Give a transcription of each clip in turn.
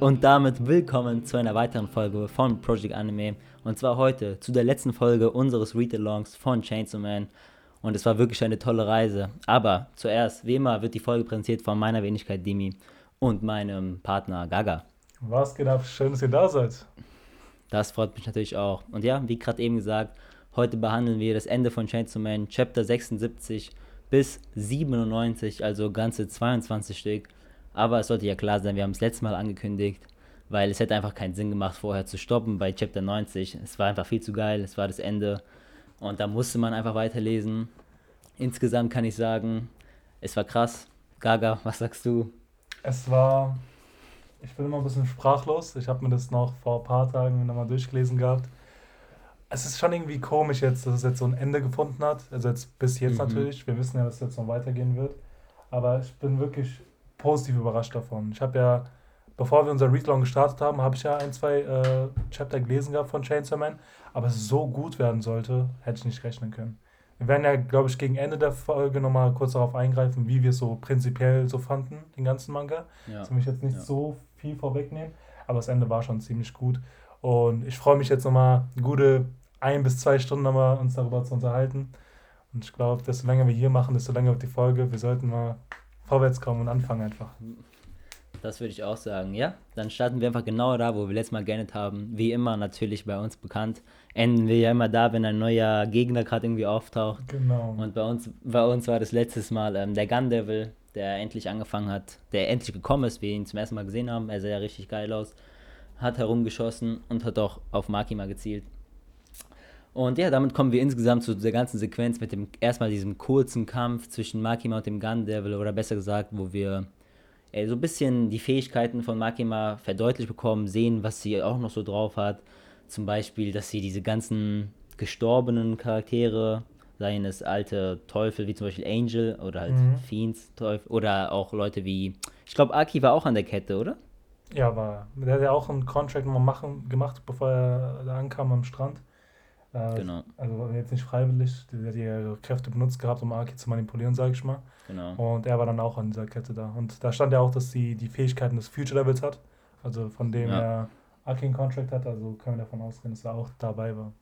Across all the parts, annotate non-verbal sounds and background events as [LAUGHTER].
Und damit willkommen zu einer weiteren Folge von Project Anime. Und zwar heute zu der letzten Folge unseres Read-Alongs von Chainsaw Man. Und es war wirklich eine tolle Reise. Aber zuerst, wie immer, wird die Folge präsentiert von meiner Wenigkeit Dimi und meinem Partner Gaga. Was geht ab? Schön, dass ihr da seid. Das freut mich natürlich auch. Und ja, wie gerade eben gesagt, heute behandeln wir das Ende von Chainsaw Man, Chapter 76 bis 97, also ganze 22 Stück. Aber es sollte ja klar sein, wir haben es letztes Mal angekündigt, weil es hätte einfach keinen Sinn gemacht, vorher zu stoppen bei Chapter 90. Es war einfach viel zu geil, es war das Ende und da musste man einfach weiterlesen. Insgesamt kann ich sagen, es war krass. Gaga, was sagst du? Es war, ich bin immer ein bisschen sprachlos. Ich habe mir das noch vor ein paar Tagen nochmal durchgelesen gehabt. Es ist schon irgendwie komisch jetzt, dass es jetzt so ein Ende gefunden hat. Also jetzt bis jetzt mhm. natürlich. Wir wissen ja, dass es jetzt noch weitergehen wird. Aber ich bin wirklich positiv überrascht davon. Ich habe ja, bevor wir unser Readlong gestartet haben, habe ich ja ein, zwei äh, Chapter gelesen gehabt von Chainsaw Man, aber es so gut werden sollte, hätte ich nicht rechnen können. Wir werden ja, glaube ich, gegen Ende der Folge nochmal kurz darauf eingreifen, wie wir es so prinzipiell so fanden, den ganzen Manga. Ja. Das will ich jetzt nicht ja. so viel vorwegnehmen, aber das Ende war schon ziemlich gut. Und ich freue mich jetzt nochmal gute ein bis zwei Stunden nochmal uns darüber zu unterhalten. Und ich glaube, desto länger wir hier machen, desto länger wird die Folge. Wir sollten mal vorwärts kommen und anfangen einfach. Das würde ich auch sagen, ja. Dann starten wir einfach genau da, wo wir letztes Mal geendet haben. Wie immer natürlich bei uns bekannt. Enden wir ja immer da, wenn ein neuer Gegner gerade irgendwie auftaucht. Genau. Und bei uns, bei uns war das letztes Mal ähm, der Gun Devil, der endlich angefangen hat, der endlich gekommen ist, wir ihn zum ersten Mal gesehen haben. Er sah ja richtig geil aus. Hat herumgeschossen und hat auch auf Makima gezielt. Und ja, damit kommen wir insgesamt zu der ganzen Sequenz mit dem erstmal diesem kurzen Kampf zwischen Makima und dem Gun Devil oder besser gesagt, wo wir ey, so ein bisschen die Fähigkeiten von Makima verdeutlicht bekommen, sehen, was sie auch noch so drauf hat. Zum Beispiel, dass sie diese ganzen gestorbenen Charaktere, seien es alte Teufel wie zum Beispiel Angel oder halt mhm. Fiends Teufel oder auch Leute wie, ich glaube, Aki war auch an der Kette, oder? Ja, war. Der hat ja auch einen Contract mal machen, gemacht, bevor er da ankam am Strand. Äh, genau. Also jetzt nicht freiwillig, die hat ihre Kräfte benutzt gehabt, um Aki zu manipulieren, sage ich mal. Genau. Und er war dann auch an dieser Kette da. Und da stand ja auch, dass sie die Fähigkeiten des Future Levels hat, also von dem ja. er Aki einen Contract hat, also können wir davon ausgehen, dass er auch dabei war.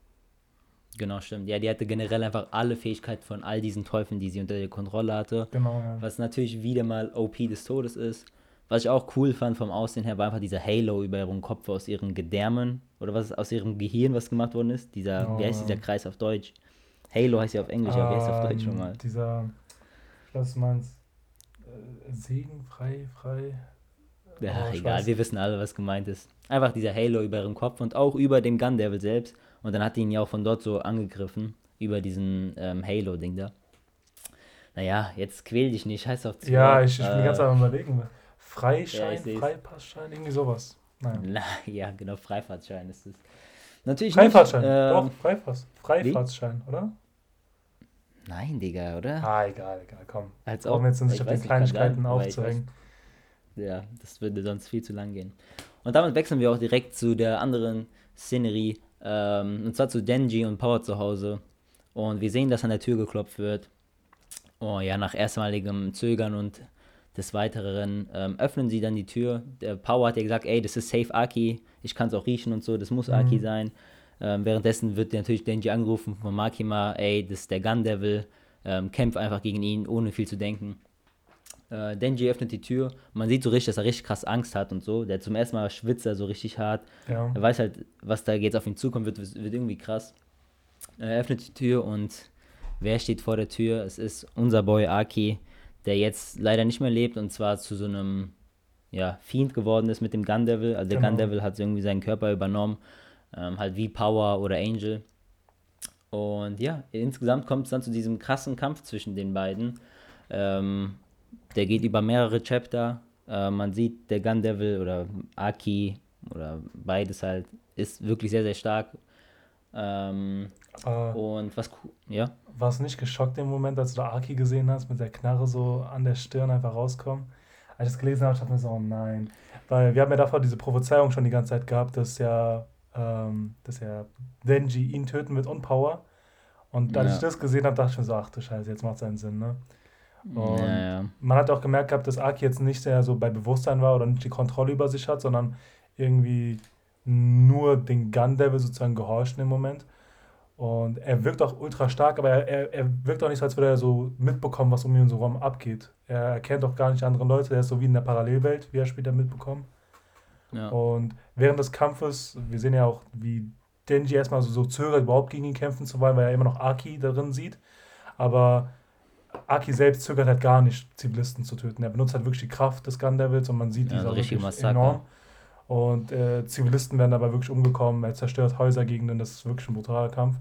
Genau, stimmt. Ja, die hatte generell einfach alle Fähigkeiten von all diesen Teufeln, die sie unter der Kontrolle hatte. Genau, ja. Was natürlich wieder mal OP des Todes ist. Was ich auch cool fand vom Aussehen her, war einfach dieser Halo über ihren Kopf aus ihren Gedärmen oder was aus ihrem Gehirn, was gemacht worden ist. Dieser, oh, wie heißt dieser Kreis auf Deutsch? Halo heißt ja auf Englisch, aber wie heißt auf Deutsch ähm, nochmal? Dieser, ich du meinst, äh, Segen, frei, frei. Ja, oh, egal, weiß. wir wissen alle, was gemeint ist. Einfach dieser Halo über ihren Kopf und auch über den Gun Devil selbst. Und dann hat ihn ja auch von dort so angegriffen, über diesen ähm, Halo-Ding da. Naja, jetzt quäl dich nicht, heißt auf zwei. Ja, ich, ich bin äh, ganz am überlegen. Freischein, ja, Freipassschein, irgendwie sowas. Nein. [LAUGHS] ja, genau, Freifahrtschein ist es. Natürlich Freifahrtschein, nicht, ähm, doch, Freifass, Freifahrtschein, wie? oder? Nein, Digga, oder? Ah, egal, egal, komm. Als ob, jetzt nicht auf den Kleinigkeiten aufzuhängen. Ja, das würde sonst viel zu lang gehen. Und damit wechseln wir auch direkt zu der anderen Szenerie, ähm, und zwar zu Denji und Power zu Hause. Und wir sehen, dass an der Tür geklopft wird. Oh ja, nach erstmaligem Zögern und des Weiteren ähm, öffnen sie dann die Tür. Der Power hat ja gesagt, ey, das ist safe Aki, ich kann es auch riechen und so, das muss mhm. Aki sein. Ähm, währenddessen wird natürlich Denji angerufen von Makima, ey, das ist der Gun Devil, ähm, kämpft einfach gegen ihn, ohne viel zu denken. Äh, Denji öffnet die Tür, man sieht so richtig, dass er richtig krass Angst hat und so. Der zum ersten Mal schwitzt er so richtig hart. Ja. Er weiß halt, was da jetzt auf ihn zukommt, wird, wird irgendwie krass. Er öffnet die Tür und wer steht vor der Tür? Es ist unser Boy Aki der jetzt leider nicht mehr lebt und zwar zu so einem ja, Fiend geworden ist mit dem Gun Devil. Also der genau. Gun Devil hat irgendwie seinen Körper übernommen, ähm, halt wie Power oder Angel. Und ja, insgesamt kommt es dann zu diesem krassen Kampf zwischen den beiden. Ähm, der geht über mehrere Chapter. Äh, man sieht, der Gun Devil oder Aki oder beides halt ist wirklich sehr, sehr stark. Ähm, und was, ja? Warst du nicht geschockt im Moment, als du da Aki gesehen hast, mit der Knarre so an der Stirn einfach rauskommen? Als ich das gelesen habe, dachte ich mir so, oh nein. Weil wir haben ja davor diese Prophezeiung schon die ganze Zeit gehabt, dass ja, ähm, dass ja Denji ihn töten wird und Power. Und als ja. ich das gesehen habe, dachte ich mir so, ach du Scheiße, jetzt macht es einen Sinn, ne? Und Ja, ja. man hat auch gemerkt gehabt, dass Aki jetzt nicht sehr so bei Bewusstsein war oder nicht die Kontrolle über sich hat, sondern irgendwie nur den Gun Devil sozusagen gehorcht im Moment. Und er wirkt auch ultra stark, aber er, er, wirkt auch nicht so, als würde er so mitbekommen, was um ihn so rum abgeht. Er erkennt auch gar nicht andere Leute, er ist so wie in der Parallelwelt, wie er später mitbekommt. ja. Und während des Kampfes, wir sehen ja auch, wie Denji erstmal so, so zögert, überhaupt gegen ihn kämpfen zu wollen, weil er immer noch Aki darin sieht. Aber Aki selbst zögert halt gar nicht, Zivilisten zu töten. Er benutzt halt wirklich die Kraft des Gun Devils und man sieht Ja, die so auch richtige wirklich Massaker. enorm. Und äh, Zivilisten werden dabei wirklich umgekommen. Er zerstört Häusergegenden. Das ist wirklich ein brutaler Kampf.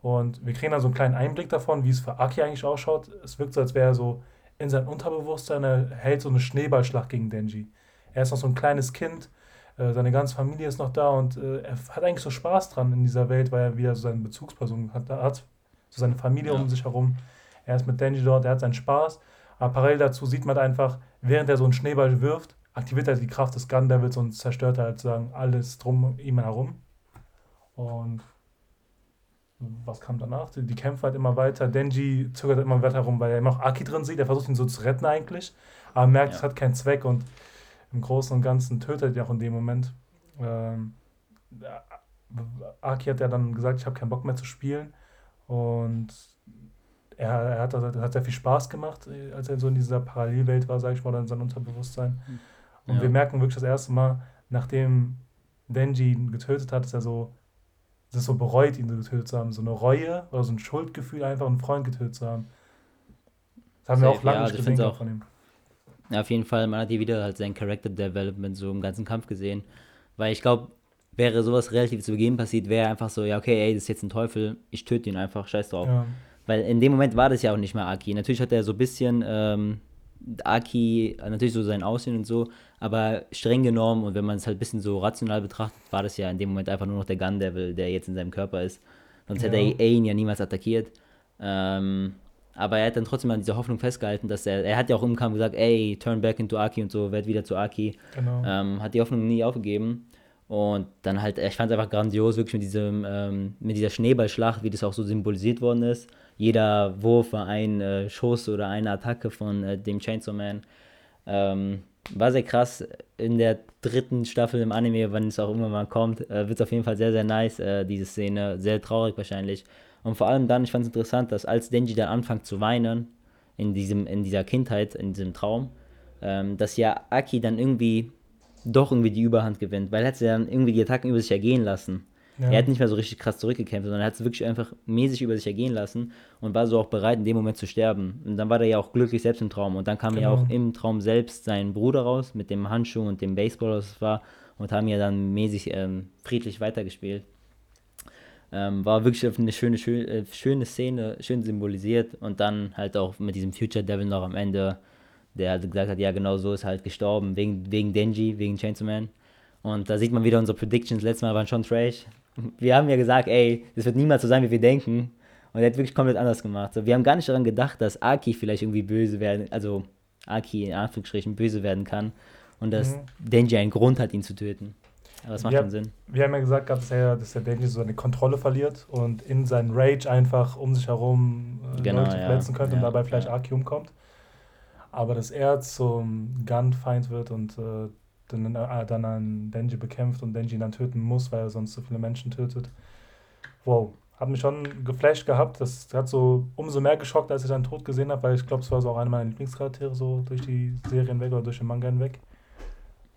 Und wir kriegen dann so einen kleinen Einblick davon, wie es für Aki eigentlich ausschaut. Es wirkt so, als wäre er so in seinem Unterbewusstsein, er hält so eine Schneeballschlacht gegen Denji. Er ist noch so ein kleines Kind, äh, seine ganze Familie ist noch da und äh, er hat eigentlich so Spaß dran in dieser Welt, weil er wieder so seine Bezugsperson hat, hat so seine Familie Ja. um sich herum. Er ist mit Denji dort, er hat seinen Spaß. Aber parallel dazu sieht man einfach, während er so einen Schneeball wirft, aktiviert er die Kraft des Gun Devils und zerstört halt sozusagen alles drum um ihn herum. Und was kam danach? Die, die kämpfen halt immer weiter. Denji zögert immer weiter herum, weil er immer noch Aki drin sieht. Er versucht ihn so zu retten eigentlich, aber merkt, Ja. es hat keinen Zweck und im Großen und Ganzen tötet er ihn auch in dem Moment. Ähm, Aki hat ja dann gesagt, ich habe keinen Bock mehr zu spielen und er, er hat, das hat sehr viel Spaß gemacht, äh, als er so in dieser Parallelwelt war, sage ich mal, oder in seinem Unterbewusstsein. Und Ja. wir merken wirklich das erste Mal, nachdem Denji ihn getötet hat, dass er so, dass er so bereut, ihn getötet zu haben. So eine Reue oder so ein Schuldgefühl, einfach einen Freund getötet zu haben. Das haben wir Safe, auch lange ja, nicht also ich gesehen auch- von ihm. Ja, auf jeden Fall, man hat hier wieder halt sein Character Development so im ganzen Kampf gesehen. Weil ich glaube, wäre sowas relativ zu Beginn passiert, wäre einfach so, ja, okay, ey, das ist jetzt ein Teufel, ich töte ihn einfach, scheiß drauf. Ja, Weil in dem Moment war das ja auch nicht mehr Aki. Natürlich hat er so ein bisschen ähm, Aki, natürlich so sein Aussehen und so, aber streng genommen und wenn man es halt ein bisschen so rational betrachtet, war das ja in dem Moment einfach nur noch der Gun Devil, der jetzt in seinem Körper ist. Sonst hätte Ja. er ihn ja niemals attackiert. Ähm, aber er hat dann trotzdem an dieser Hoffnung festgehalten, dass er, er hat ja auch im Kampf gesagt, ey, turn back into Aki und so, werd wieder zu Aki. genau. Ähm, hat die Hoffnung nie aufgegeben. Und dann halt, ich fand es einfach grandios, wirklich mit diesem, ähm, mit dieser Schneeballschlacht, wie das auch so symbolisiert worden ist. Jeder Wurf war ein äh, Schuss oder eine Attacke von äh, dem Chainsaw Man. Ähm, war sehr krass. In der dritten Staffel im Anime, wann es auch immer mal kommt, äh, wird es auf jeden Fall sehr, sehr nice, äh, diese Szene. Sehr traurig wahrscheinlich. Und vor allem dann, ich fand es interessant, dass als Denji dann anfängt zu weinen, in, diesem, in dieser Kindheit, in diesem Traum, ähm, dass ja Aki dann irgendwie doch irgendwie die Überhand gewinnt, weil er hat sie dann irgendwie die Attacken über sich ergehen lassen. ja. Er hat nicht mehr so richtig krass zurückgekämpft, sondern er hat es wirklich einfach mäßig über sich ergehen lassen und war so auch bereit, in dem Moment zu sterben. Und dann war er ja auch glücklich selbst im Traum. Und dann kam ja Genau. auch im Traum selbst sein Bruder raus mit dem Handschuh und dem Baseball, was es war, und haben ja dann mäßig ähm, friedlich weitergespielt. Ähm, war wirklich eine schöne, schöne, äh, schöne Szene, schön symbolisiert und dann halt auch mit diesem Future Devil noch am Ende, der halt gesagt hat, ja genau so ist er halt gestorben, wegen, wegen Denji, wegen Chainsaw Man. Und da sieht man wieder unsere Predictions, letztes Mal waren schon Trash. Wir haben ja gesagt, ey, das wird niemals so sein, wie wir denken. Und er hat wirklich komplett anders gemacht. So, wir haben gar nicht daran gedacht, dass Aki vielleicht irgendwie böse werden, also Aki in Anführungsstrichen böse werden kann. Und dass Mhm. Denji einen Grund hat, ihn zu töten. Aber das macht Ja. schon Sinn. Wir haben ja gesagt, dass er, dass der Denji so seine Kontrolle verliert und in seinen Rage einfach um sich herum äh, Genau, Leute ja. verletzen könnte und Ja, dabei vielleicht ja. Aki umkommt. Aber dass er zum Gunfeind wird und äh, dann, äh, dann einen Denji bekämpft und Denji dann töten muss, weil er sonst so viele Menschen tötet. Wow. Hat mich schon geflasht gehabt. Das hat so umso mehr geschockt, als ich seinen Tod gesehen habe, weil ich glaube, es war so auch einer meiner Lieblingscharaktere so durch die Serie hinweg oder durch den Manga hinweg.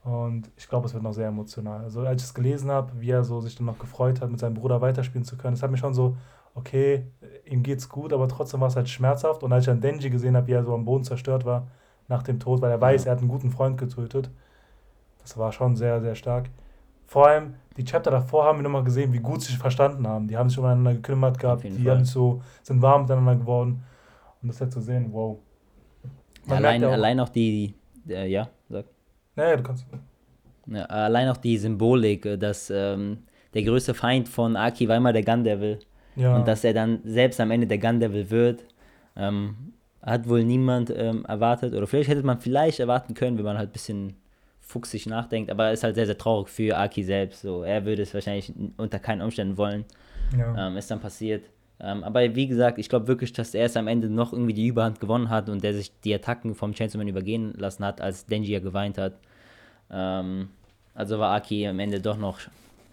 Und ich glaube, es wird noch sehr emotional. Also als ich es gelesen habe, wie er so sich dann noch gefreut hat, mit seinem Bruder weiterspielen zu können, das hat mich schon so, okay, ihm geht's gut, aber trotzdem war es halt schmerzhaft. Und als ich dann Denji gesehen habe, wie er so am Boden zerstört war nach dem Tod, weil er weiß, er hat einen guten Freund getötet, das war schon sehr, sehr stark. Vor allem, die Chapter davor haben wir nochmal gesehen, wie gut sie sich verstanden haben. Die haben sich umeinander gekümmert gehabt, die Fall. haben so, sind warm miteinander geworden. Und das jetzt zu sehen, wow. Man allein, ja auch- allein auch die, äh, ja, sag. Naja, du kannst. Ja, allein auch die Symbolik, äh, dass ähm, der größte Feind von Aki war immer der Gun Devil. Ja. Und dass er dann selbst am Ende der Gun Devil wird, ähm, hat wohl niemand ähm, erwartet. Oder vielleicht hätte man vielleicht erwarten können, wenn man halt ein bisschen fuchsig nachdenkt. Aber ist halt sehr, sehr traurig für Aki selbst. So, er würde es wahrscheinlich unter keinen Umständen wollen. ja. Ähm, ist dann passiert. Ähm, aber wie gesagt, ich glaube wirklich, dass er es am Ende noch irgendwie die Überhand gewonnen hat und der sich die Attacken vom Chainsaw Man übergehen lassen hat, als Denji ja geweint hat. Ähm, also war Aki am Ende doch noch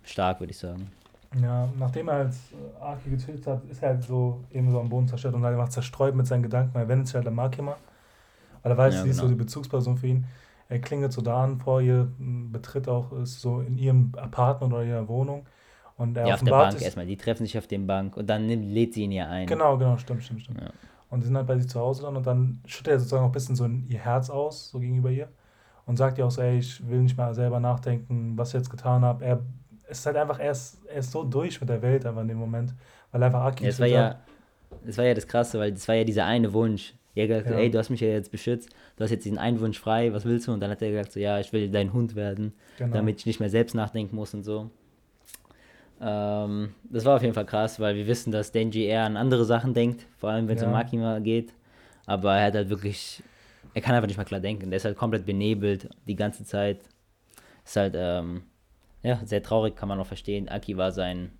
stark, würde ich sagen. Ja, nachdem er halt Aki getötet hat, ist er halt so eben so am Boden zerstört und halt einfach zerstreut mit seinen Gedanken. Er wendet sich halt an Makima, weil er weiß, ja, sie genau. ist so genau. die Bezugsperson für ihn. Er klingelt so da an vor ihr, betritt auch, ist so in ihrem Apartment oder ihrer Wohnung. Und er ja, auf der Bank erstmal. Die treffen sich auf der Bank und dann nimmt, lädt sie ihn ja ein. Genau, genau, stimmt, stimmt, stimmt. Ja. Und die sind halt bei sich zu Hause dann und dann schüttet er sozusagen auch ein bisschen so in ihr Herz aus, so gegenüber ihr. Und sagt ihr auch so, ey, ich will nicht mal selber nachdenken, was ich jetzt getan habe. Er ist halt einfach, er ist, er ist so durch mit der Welt einfach in dem Moment, weil einfach Aki ja, es war ja, das war ja das Krasse, weil das war ja dieser eine Wunsch. Er hat gesagt, ja. ey, du hast mich ja jetzt beschützt, du hast jetzt diesen einen Wunsch frei, was willst du? Und dann hat er gesagt, so, ja, ich will dein Hund werden, genau. damit ich nicht mehr selbst nachdenken muss und so. Ähm, das war auf jeden Fall krass, weil wir wissen, dass Denji eher an andere Sachen denkt, vor allem wenn es ja. um Makima geht. Aber er hat halt wirklich, er kann einfach nicht mal klar denken. Der ist halt komplett benebelt die ganze Zeit. Ist halt, ähm, ja, sehr traurig, kann man auch verstehen. Aki war sein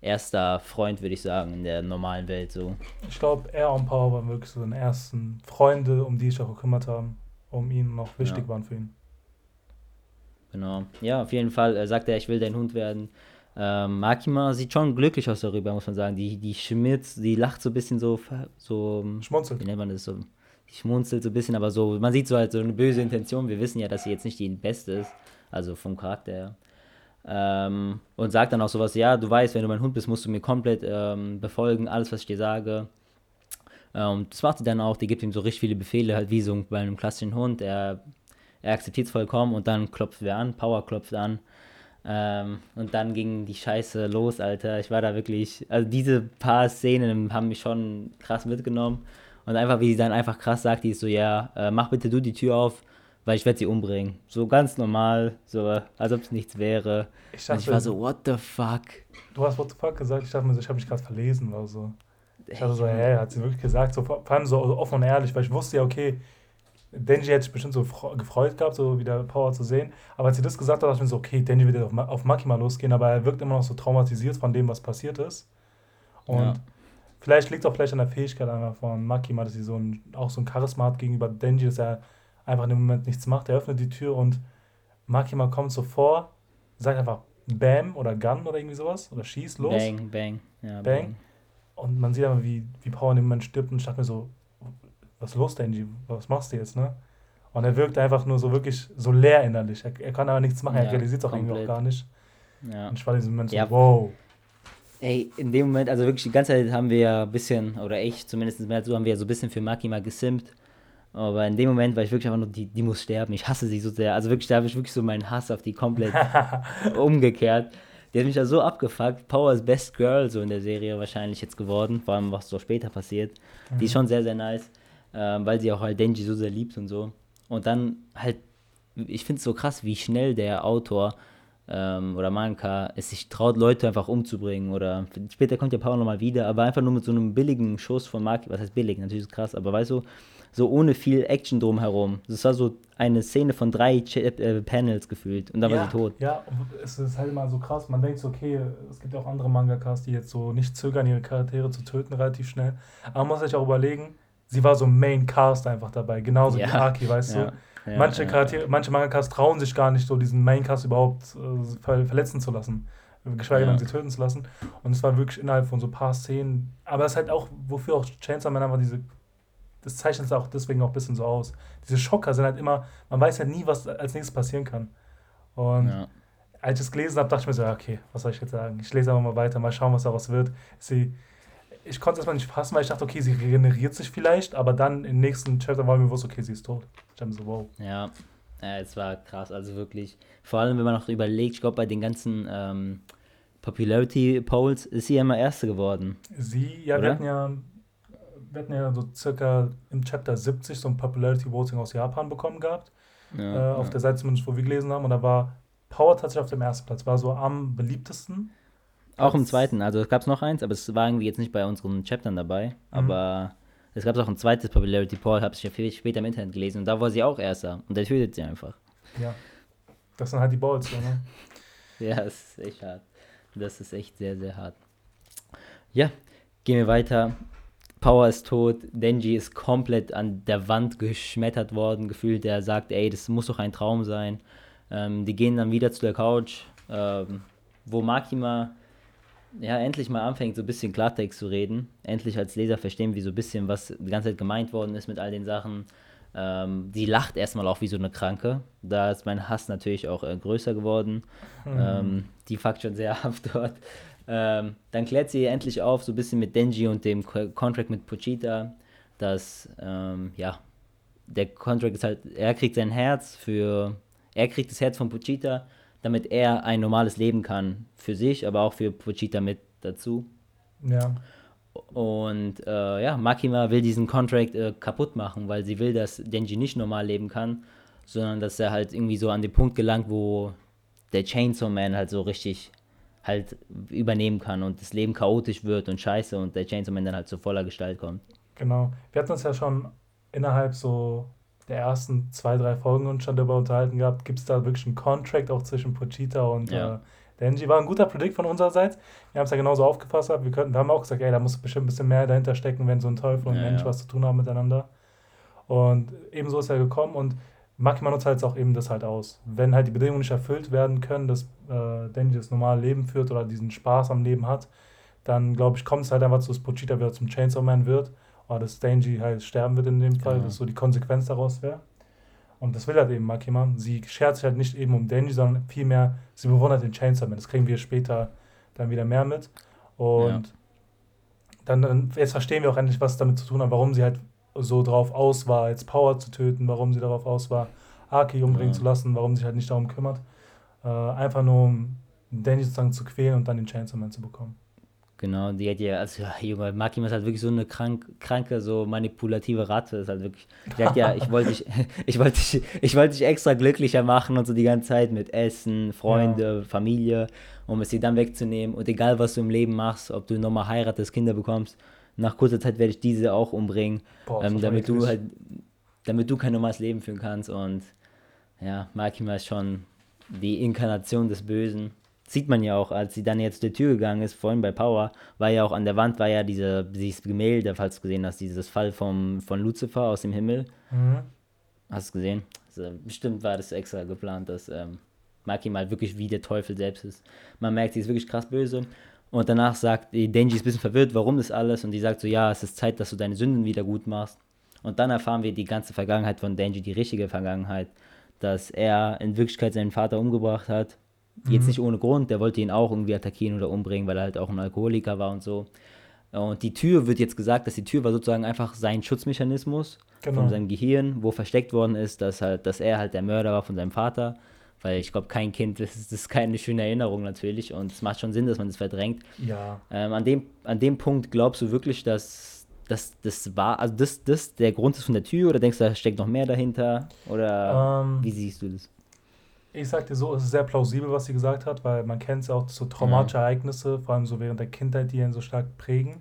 erster Freund, würde ich sagen, in der normalen Welt so. Ich glaube, er und Power waren wirklich so seine ersten Freunde, um die sich auch gekümmert haben, um ihn noch wichtig ja. waren für ihn. Genau. Ja, auf jeden Fall äh, sagt er, ich will dein Hund werden. Ähm, Makima sieht schon glücklich aus darüber, muss man sagen. Die, die schmitzt, die lacht so ein bisschen so, so. Schmunzelt. Wie nennt man das so? Die schmunzelt so ein bisschen, aber so, man sieht so halt so eine böse Intention. Wir wissen ja, dass sie jetzt nicht die beste ist, also vom Charakter her. Ähm, und sagt dann auch sowas, ja, du weißt, wenn du mein Hund bist, musst du mir komplett ähm, befolgen, alles, was ich dir sage. Ähm, das macht sie dann auch, die gibt ihm so richtig viele Befehle, halt wie so bei einem klassischen Hund. Er, er akzeptiert es vollkommen und dann klopft wer an, Power klopft an. Ähm, und dann ging die Scheiße los, Alter. Ich war da wirklich, also diese paar Szenen haben mich schon krass mitgenommen. Und einfach, wie sie dann einfach krass sagt, die ist so, ja, äh, mach bitte du die Tür auf, weil ich werde sie umbringen. So ganz normal, so als ob es nichts wäre. Ich, dachte, und ich war so, what the fuck? Du hast what the fuck gesagt, ich dachte mir so, ich habe mich gerade verlesen oder so. Ich dachte so, hä, hat sie wirklich gesagt, so, vor allem so offen und ehrlich, weil ich wusste ja, okay, Denji hätte sich bestimmt so gefreut gehabt, so wieder Power zu sehen. Aber als sie das gesagt hat, dachte ich mir so, okay, Denji wird auf, auf Makima losgehen, aber er wirkt immer noch so traumatisiert von dem, was passiert ist. Und ja. vielleicht liegt es auch vielleicht an der Fähigkeit einfach von Makima, dass sie so ein, auch so ein Charisma hat gegenüber Denji, dass er einfach in dem Moment nichts macht. Er öffnet die Tür und Makima kommt so vor, sagt einfach Bam oder Gun oder irgendwie sowas oder schießt los. Bang, bang. Ja, bang. bang. Und man sieht aber, wie, wie Power in dem Moment stirbt und ich dachte mir so, was ist los, Denji? Was machst du jetzt, ne? Und er wirkt einfach nur so wirklich so leer innerlich. Er, er kann aber nichts machen, ja, er realisiert es auch irgendwie auch gar nicht. Ja. Und ich war in diesem Moment so, ja. wow. Ey, in dem Moment, also wirklich die ganze Zeit haben wir ja ein bisschen, oder ich zumindest mehr so, haben wir ja so ein bisschen für Maki mal gesimmt. Aber in dem Moment war ich wirklich einfach nur, die, die muss sterben. Ich hasse sie so sehr. Also wirklich, da habe ich wirklich so meinen Hass auf die komplett [LAUGHS] umgekehrt. Die hat mich ja so abgefuckt. Power ist Best Girl so in der Serie wahrscheinlich jetzt geworden. Vor allem, was so später passiert. Mhm. Die ist mhm. schon sehr, sehr nice ähm, weil sie auch halt Denji so sehr liebt und so. Und dann halt, ich finde es so krass, wie schnell der Autor ähm, oder Manka es sich traut, Leute einfach umzubringen. Oder später kommt ja Power nochmal wieder, aber einfach nur mit so einem billigen Schuss von Maki. Was heißt billig? Natürlich ist es krass, aber weißt du, so ohne viel Action drumherum. Das war so eine Szene von drei Ch äh, Panels gefühlt und dann ja, war sie tot. Ja, es ist halt immer so krass. Man denkt so, okay, es gibt ja auch andere Mangakas, die jetzt so nicht zögern, ihre Charaktere zu töten relativ schnell. Aber man muss sich auch überlegen, sie war so Main Cast einfach dabei, genauso ja. wie Aki, weißt ja. du? Ja, manche Charaktere, manche Mangakas trauen sich gar nicht so, diesen Main Cast überhaupt äh, ver verletzen zu lassen. Geschweige denn, sie töten zu lassen. Und es war wirklich innerhalb von so ein paar Szenen. Aber es ist halt auch, wofür auch Chainsaw Man einfach diese. Das zeichnet es auch deswegen auch ein bisschen so aus. Diese Schocker sind halt immer, man weiß ja nie, was als nächstes passieren kann. Und als ich es gelesen habe, dachte ich mir so, okay, was soll ich jetzt sagen? Ich lese einfach mal weiter, mal schauen, was daraus wird. Sie ich konnte es erstmal nicht fassen, weil ich dachte, okay, sie regeneriert sich vielleicht, aber dann im nächsten Chapter war mir bewusst, okay, sie ist tot. Ich habe so, wow. Ja, ja, es war krass, also wirklich. Vor allem, wenn man noch überlegt, ich glaube, bei den ganzen ähm, Popularity Polls ist sie ja immer Erste geworden. Sie, ja, wir hatten ja, wir hatten ja so circa im Chapter 70 so ein Popularity Voting aus Japan bekommen gehabt. Ja, äh, auf ja. der Seite zumindest, wo wir gelesen haben. Und da war Power tatsächlich auf dem ersten Platz, war so am beliebtesten. Auch im zweiten, also es gab noch eins, aber es war irgendwie jetzt nicht bei unseren Chaptern dabei. Mhm. Aber es gab auch ein zweites Popularity Poll, habe ich ja viel später im Internet gelesen und da war sie auch Erster und der tötet sie einfach. Ja, das sind halt die Balls, ne? [LAUGHS] ja, das ist echt hart. Das ist echt sehr, sehr hart. Ja, Gehen wir weiter. Power ist tot, Denji ist komplett an der Wand geschmettert worden, gefühlt. Er sagt, ey, das muss doch ein Traum sein. Ähm, die gehen dann wieder zu der Couch, ähm, wo Makima ja endlich mal anfängt, so ein bisschen Klartext zu reden. Endlich als Leser verstehen wir so ein bisschen, was die ganze Zeit gemeint worden ist mit all den Sachen. Ähm, die lacht erstmal auch wie so eine Kranke. Da ist mein Hass natürlich auch äh, größer geworden. Mhm. Die fuckt schon sehr ab [LAUGHS] dort. Ähm, dann klärt sie endlich auf, so ein bisschen mit Denji und dem Contract mit Pochita, dass, ähm, ja, der Contract ist halt, er kriegt sein Herz für, er kriegt das Herz von Pochita, damit er ein normales Leben kann. Für sich, aber auch für Pochita mit dazu. Ja. Und äh, ja, Makima will diesen Contract äh, kaputt machen, weil sie will, dass Denji nicht normal leben kann, sondern dass er halt irgendwie so an den Punkt gelangt, wo der Chainsaw Man halt so richtig halt übernehmen kann und das Leben chaotisch wird und scheiße und der Chainsaw Man dann halt zu voller Gestalt kommt. Genau. Wir hatten uns ja schon innerhalb so der ersten zwei, drei Folgen uns schon darüber unterhalten gehabt, gibt es da wirklich einen Contract auch zwischen Pochita und ja. äh, Denji. War ein guter Predict von unserer Seite. Wir haben es ja genauso aufgefasst. Wir, könnten, wir haben auch gesagt, ey, da muss bestimmt ein bisschen mehr dahinter stecken, wenn so ein Teufel und ja, Mensch ja. was zu tun haben miteinander. Und ebenso ist er gekommen und Makima nutzt halt auch eben das halt aus. Wenn halt die Bedingungen nicht erfüllt werden können, dass äh, Denji das normale Leben führt oder diesen Spaß am Leben hat, dann glaube ich, kommt es halt einfach zu, dass Pochita wieder zum Chainsaw Man wird oder dass Denji halt sterben wird in dem Fall, genau. dass so die Konsequenz daraus wäre. Und das will halt eben Makima. Sie schert sich halt nicht eben um Denji, sondern vielmehr, sie bewundert den Chainsaw Man. Das kriegen wir später dann wieder mehr mit. Und ja. dann, dann, jetzt verstehen wir auch endlich, was damit zu tun hat, warum sie halt so drauf aus war, jetzt Power zu töten, warum sie darauf aus war, Aki umbringen ja. zu lassen, warum sie sich halt nicht darum kümmert. Äh, einfach nur, um Danny sozusagen zu quälen und dann den Chainsaw Man zu bekommen. Genau, die hat ja, also ja, Junge, Makima ist halt wirklich so eine krank, kranke, so manipulative Ratte. Ist halt wirklich. Die hat ja, ich wollte dich, [LAUGHS] ich wollte dich, ich wollte dich extra glücklicher machen und so die ganze Zeit mit Essen, Freunde, ja. Familie, um es dir dann wegzunehmen. Und egal was du im Leben machst, ob du nochmal heiratest, Kinder bekommst, nach kurzer Zeit werde ich diese auch umbringen, Boah, ähm, damit du halt, damit du kein normales Leben führen kannst. Und ja, Makima ist schon die Inkarnation des Bösen. Sieht man ja auch, als sie dann jetzt zur Tür gegangen ist, vorhin bei Power, war ja auch an der Wand, war ja diese, dieses Gemälde, falls du gesehen hast, dieses Fall vom, von Lucifer aus dem Himmel. Mhm. Hast du gesehen? Also, bestimmt war das extra geplant, dass ähm, Makima halt wirklich wie der Teufel selbst ist. Man merkt, sie ist wirklich krass böse. Und danach sagt, Denji ist ein bisschen verwirrt, warum das alles? Und die sagt so, ja, es ist Zeit, dass du deine Sünden wieder gut machst. Und dann erfahren wir die ganze Vergangenheit von Denji, die richtige Vergangenheit, dass er in Wirklichkeit seinen Vater umgebracht hat. Mhm. Jetzt nicht ohne Grund, der wollte ihn auch irgendwie attackieren oder umbringen, weil er halt auch ein Alkoholiker war und so. Und die Tür wird jetzt gesagt, dass die Tür war sozusagen einfach sein Schutzmechanismus genau. von seinem Gehirn, wo versteckt worden ist, dass halt, dass er halt der Mörder war von seinem Vater. Weil ich glaube, kein Kind, das ist, das ist keine schöne Erinnerung natürlich und es macht schon Sinn, dass man das verdrängt. Ja. Ähm, an, dem, an dem Punkt glaubst du wirklich, dass, dass das war, also das, das der Grund ist von der Tür oder denkst du, da steckt noch mehr dahinter? Oder ähm, wie siehst du das? Ich sag dir so, es ist sehr plausibel, was sie gesagt hat, weil man kennt ja auch so traumatische ja. Ereignisse, vor allem so während der Kindheit, die einen so stark prägen,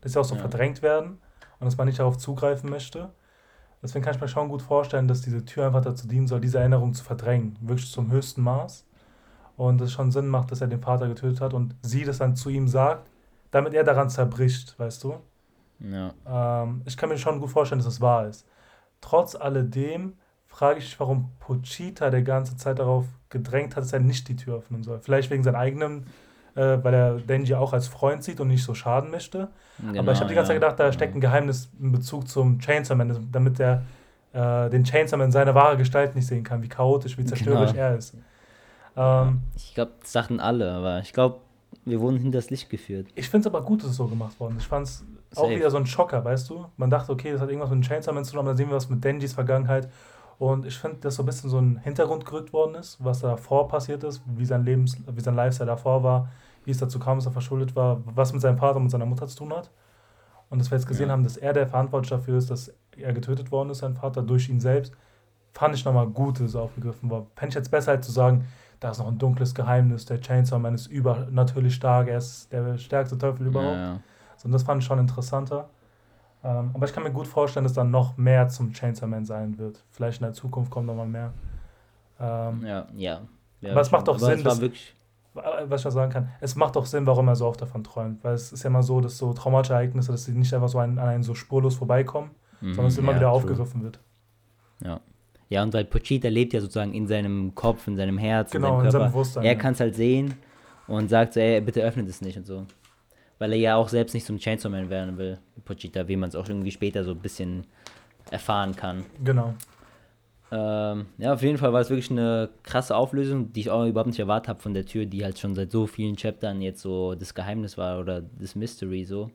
dass sie auch so ja. verdrängt werden und dass man nicht darauf zugreifen möchte. Deswegen kann ich mir schon gut vorstellen, dass diese Tür einfach dazu dienen soll, diese Erinnerung zu verdrängen, wirklich zum höchsten Maß. Und es schon Sinn macht, dass er den Vater getötet hat und sie das dann zu ihm sagt, damit er daran zerbricht, weißt du? Ja. Ähm, ich kann mir schon gut vorstellen, dass es das wahr ist. Trotz alledem frage ich mich, warum Pochita der ganze Zeit darauf gedrängt hat, dass er nicht die Tür öffnen soll. Vielleicht wegen seinem eigenen äh, weil er Denji auch als Freund sieht und nicht so schaden möchte. Genau, Aber ich habe die ganze Zeit gedacht, da steckt ein Geheimnis in Bezug zum Chainsaw Man, damit er äh, den Chainsaw Man in seiner wahre Gestalt nicht sehen kann, wie chaotisch, wie zerstörerisch genau. er ist. Ähm, ich glaube, das sagten alle, aber ich glaube, wir wurden hinters Licht geführt. Ich finde es aber gut, dass es so gemacht worden ist. Ich fand es auch wieder so ein Schocker, weißt du? Man dachte, okay, das hat irgendwas mit dem Chainsaw Man zu tun, aber dann sehen wir was mit Denjis Vergangenheit. Und ich finde, dass so ein bisschen so ein Hintergrund gerückt worden ist, was davor passiert ist, wie sein Lebens, wie sein Lifestyle davor war, wie es dazu kam, dass er verschuldet war, was mit seinem Vater und mit seiner Mutter zu tun hat. Und dass wir jetzt gesehen ja. haben, dass er der verantwortlich dafür ist, dass er getötet worden ist, sein Vater, durch ihn selbst, fand ich nochmal gut, dass es aufgegriffen war. Fände ich jetzt besser, halt zu sagen, da ist noch ein dunkles Geheimnis, der Chainsaw Man ist übernatürlich stark, er ist der stärkste Teufel überhaupt. Ja, ja. So, und das fand ich schon interessanter. Ähm, aber ich kann mir gut vorstellen, dass dann noch mehr zum Chainsaw Man sein wird. Vielleicht in der Zukunft kommt nochmal mehr. Ähm, ja, ja. ja. Aber es macht doch Sinn, dass, was ich mal sagen kann, es macht auch Sinn, warum er so oft davon träumt. Weil es ist ja immer so, dass so traumatische Ereignisse, dass sie nicht einfach so an, an einen so spurlos vorbeikommen, mhm, sondern es immer ja, wieder true. aufgegriffen wird. Ja. Ja, und weil Pochita lebt ja sozusagen in seinem Kopf, in seinem Herz, genau, in seinem Körper. In seinem Bewusstsein, er ja. kann es halt sehen und sagt so, ey, bitte öffnet es nicht und so. Weil er ja auch selbst nicht zum Chainsaw Man werden will, Pochita, wie man es auch irgendwie später so ein bisschen erfahren kann. Genau. Ähm, ja, auf jeden Fall war es wirklich eine krasse Auflösung, die ich auch überhaupt nicht erwartet habe von der Tür, die halt schon seit so vielen Chaptern jetzt so das Geheimnis war oder das Mystery so.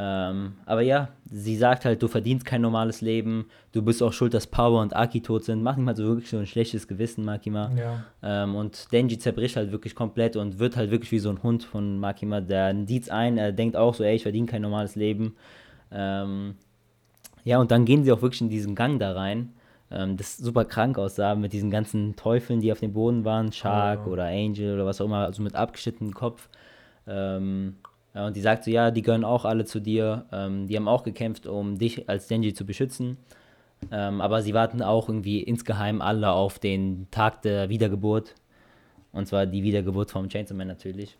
Ähm, aber ja, sie sagt halt, du verdienst kein normales Leben, du bist auch schuld, dass Power und Aki tot sind. Mach nicht mal so wirklich so ein schlechtes Gewissen, Makima. Ja. Ähm, und Denji zerbricht halt wirklich komplett und wird halt wirklich wie so ein Hund von Makima. Der sieht ein, er denkt auch so, ey, ich verdiene kein normales Leben. Ähm, ja, und dann gehen sie auch wirklich in diesen Gang da rein, ähm, das super krank aussah mit diesen ganzen Teufeln, die auf dem Boden waren, Shark oh. oder Angel oder was auch immer, also mit abgeschnittenem Kopf. Ähm, ja, und die sagt so, ja, die gehören auch alle zu dir. Ähm, die haben auch gekämpft, um dich als Denji zu beschützen. Ähm, aber sie warten auch irgendwie insgeheim alle auf den Tag der Wiedergeburt. Und zwar die Wiedergeburt vom Chainsaw Man natürlich.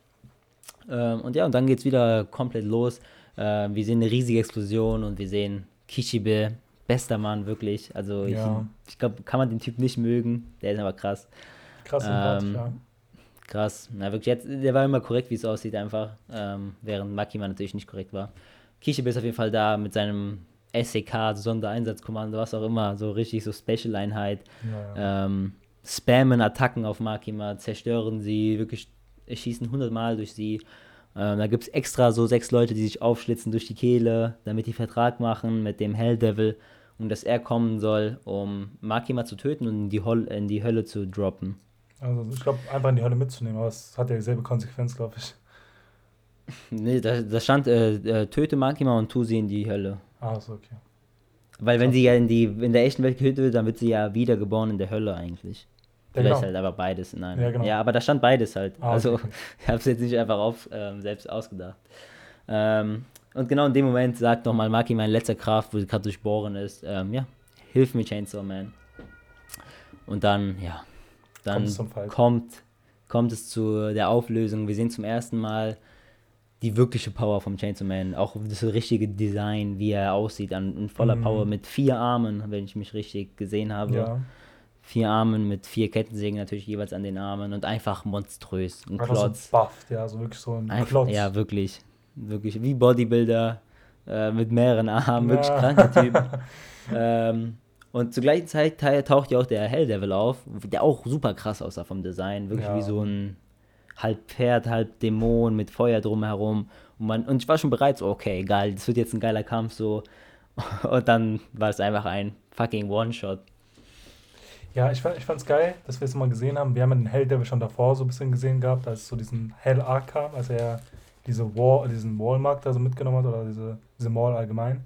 Ähm, und ja, und dann geht es wieder komplett los. Äh, wir sehen eine riesige Explosion und wir sehen Kishibe, bester Mann, wirklich. Also ja. ich, ich glaube, kann man den Typ nicht mögen. Der ist aber krass. Krass ähm, ja. Krass. Na wirklich, jetzt, der war immer korrekt, wie es aussieht, einfach. Ähm, während Makima natürlich nicht korrekt war. Kishibe ist auf jeden Fall da mit seinem SEK, Sondereinsatzkommando, was auch immer, so richtig so Special-Einheit. Ja, ja. ähm, spammen Attacken auf Makima, zerstören sie, wirklich schießen hundertmal durch sie. Ähm, da gibt es extra so sechs Leute, die sich aufschlitzen durch die Kehle, damit die Vertrag machen mit dem Hell Devil und dass er kommen soll, um Makima zu töten und in die, Hol in die Hölle zu droppen. Also ich glaube, einfach in die Hölle mitzunehmen, aber es hat ja dieselbe Konsequenz, glaube ich. [LAUGHS] Nee, da, da stand, äh, äh, töte Makima und tu sie in die Hölle. Ah, so, okay. Weil wenn sie ja in, die, in der echten Welt getötet wird, dann wird sie ja wiedergeboren in der Hölle eigentlich. Ja, Vielleicht genau. halt aber beides in einem. Ja, genau. ja, aber da stand beides halt. Ah, also okay. [LAUGHS] ich habe es jetzt nicht einfach auf, ähm, selbst ausgedacht. Ähm, und genau in dem Moment sagt nochmal Maki meine letzte Kraft, wo sie gerade durchbohren ist, ähm, ja, hilf mir Chainsaw Man. Und dann, ja, dann kommt, kommt es zu der Auflösung. Wir sehen zum ersten Mal die wirkliche Power vom Chainsaw Man. Auch das richtige Design, wie er aussieht, an, in voller mhm. Power mit vier Armen, wenn ich mich richtig gesehen habe. Ja. Vier Armen mit vier Kettensägen natürlich jeweils an den Armen und einfach monströs. Ein einfach Klotz. So bufft, ja, so wirklich so ein einfach, Klotz. Ja, wirklich. Wirklich wie Bodybuilder äh, mit mehreren Armen, ja. wirklich kranker Typ. [LAUGHS] ähm, und zur gleichen Zeit taucht ja auch der Hell Devil auf, der auch super krass aussah vom Design. Wirklich ja. wie so ein halb Pferd, halb Dämon mit Feuer drumherum. Und, man, und ich war schon bereit, so, okay, geil, das wird jetzt ein geiler Kampf, so. [LAUGHS] Und dann war es einfach ein fucking One-Shot. Ja, ich, ich fand's geil, dass wir es mal gesehen haben. Wir haben den Hell Devil schon davor so ein bisschen gesehen gehabt, als es so diesen Hell Arc kam, als er diese Wall, diesen Wallmarkt da so mitgenommen hat, oder diese, diese Mall allgemein.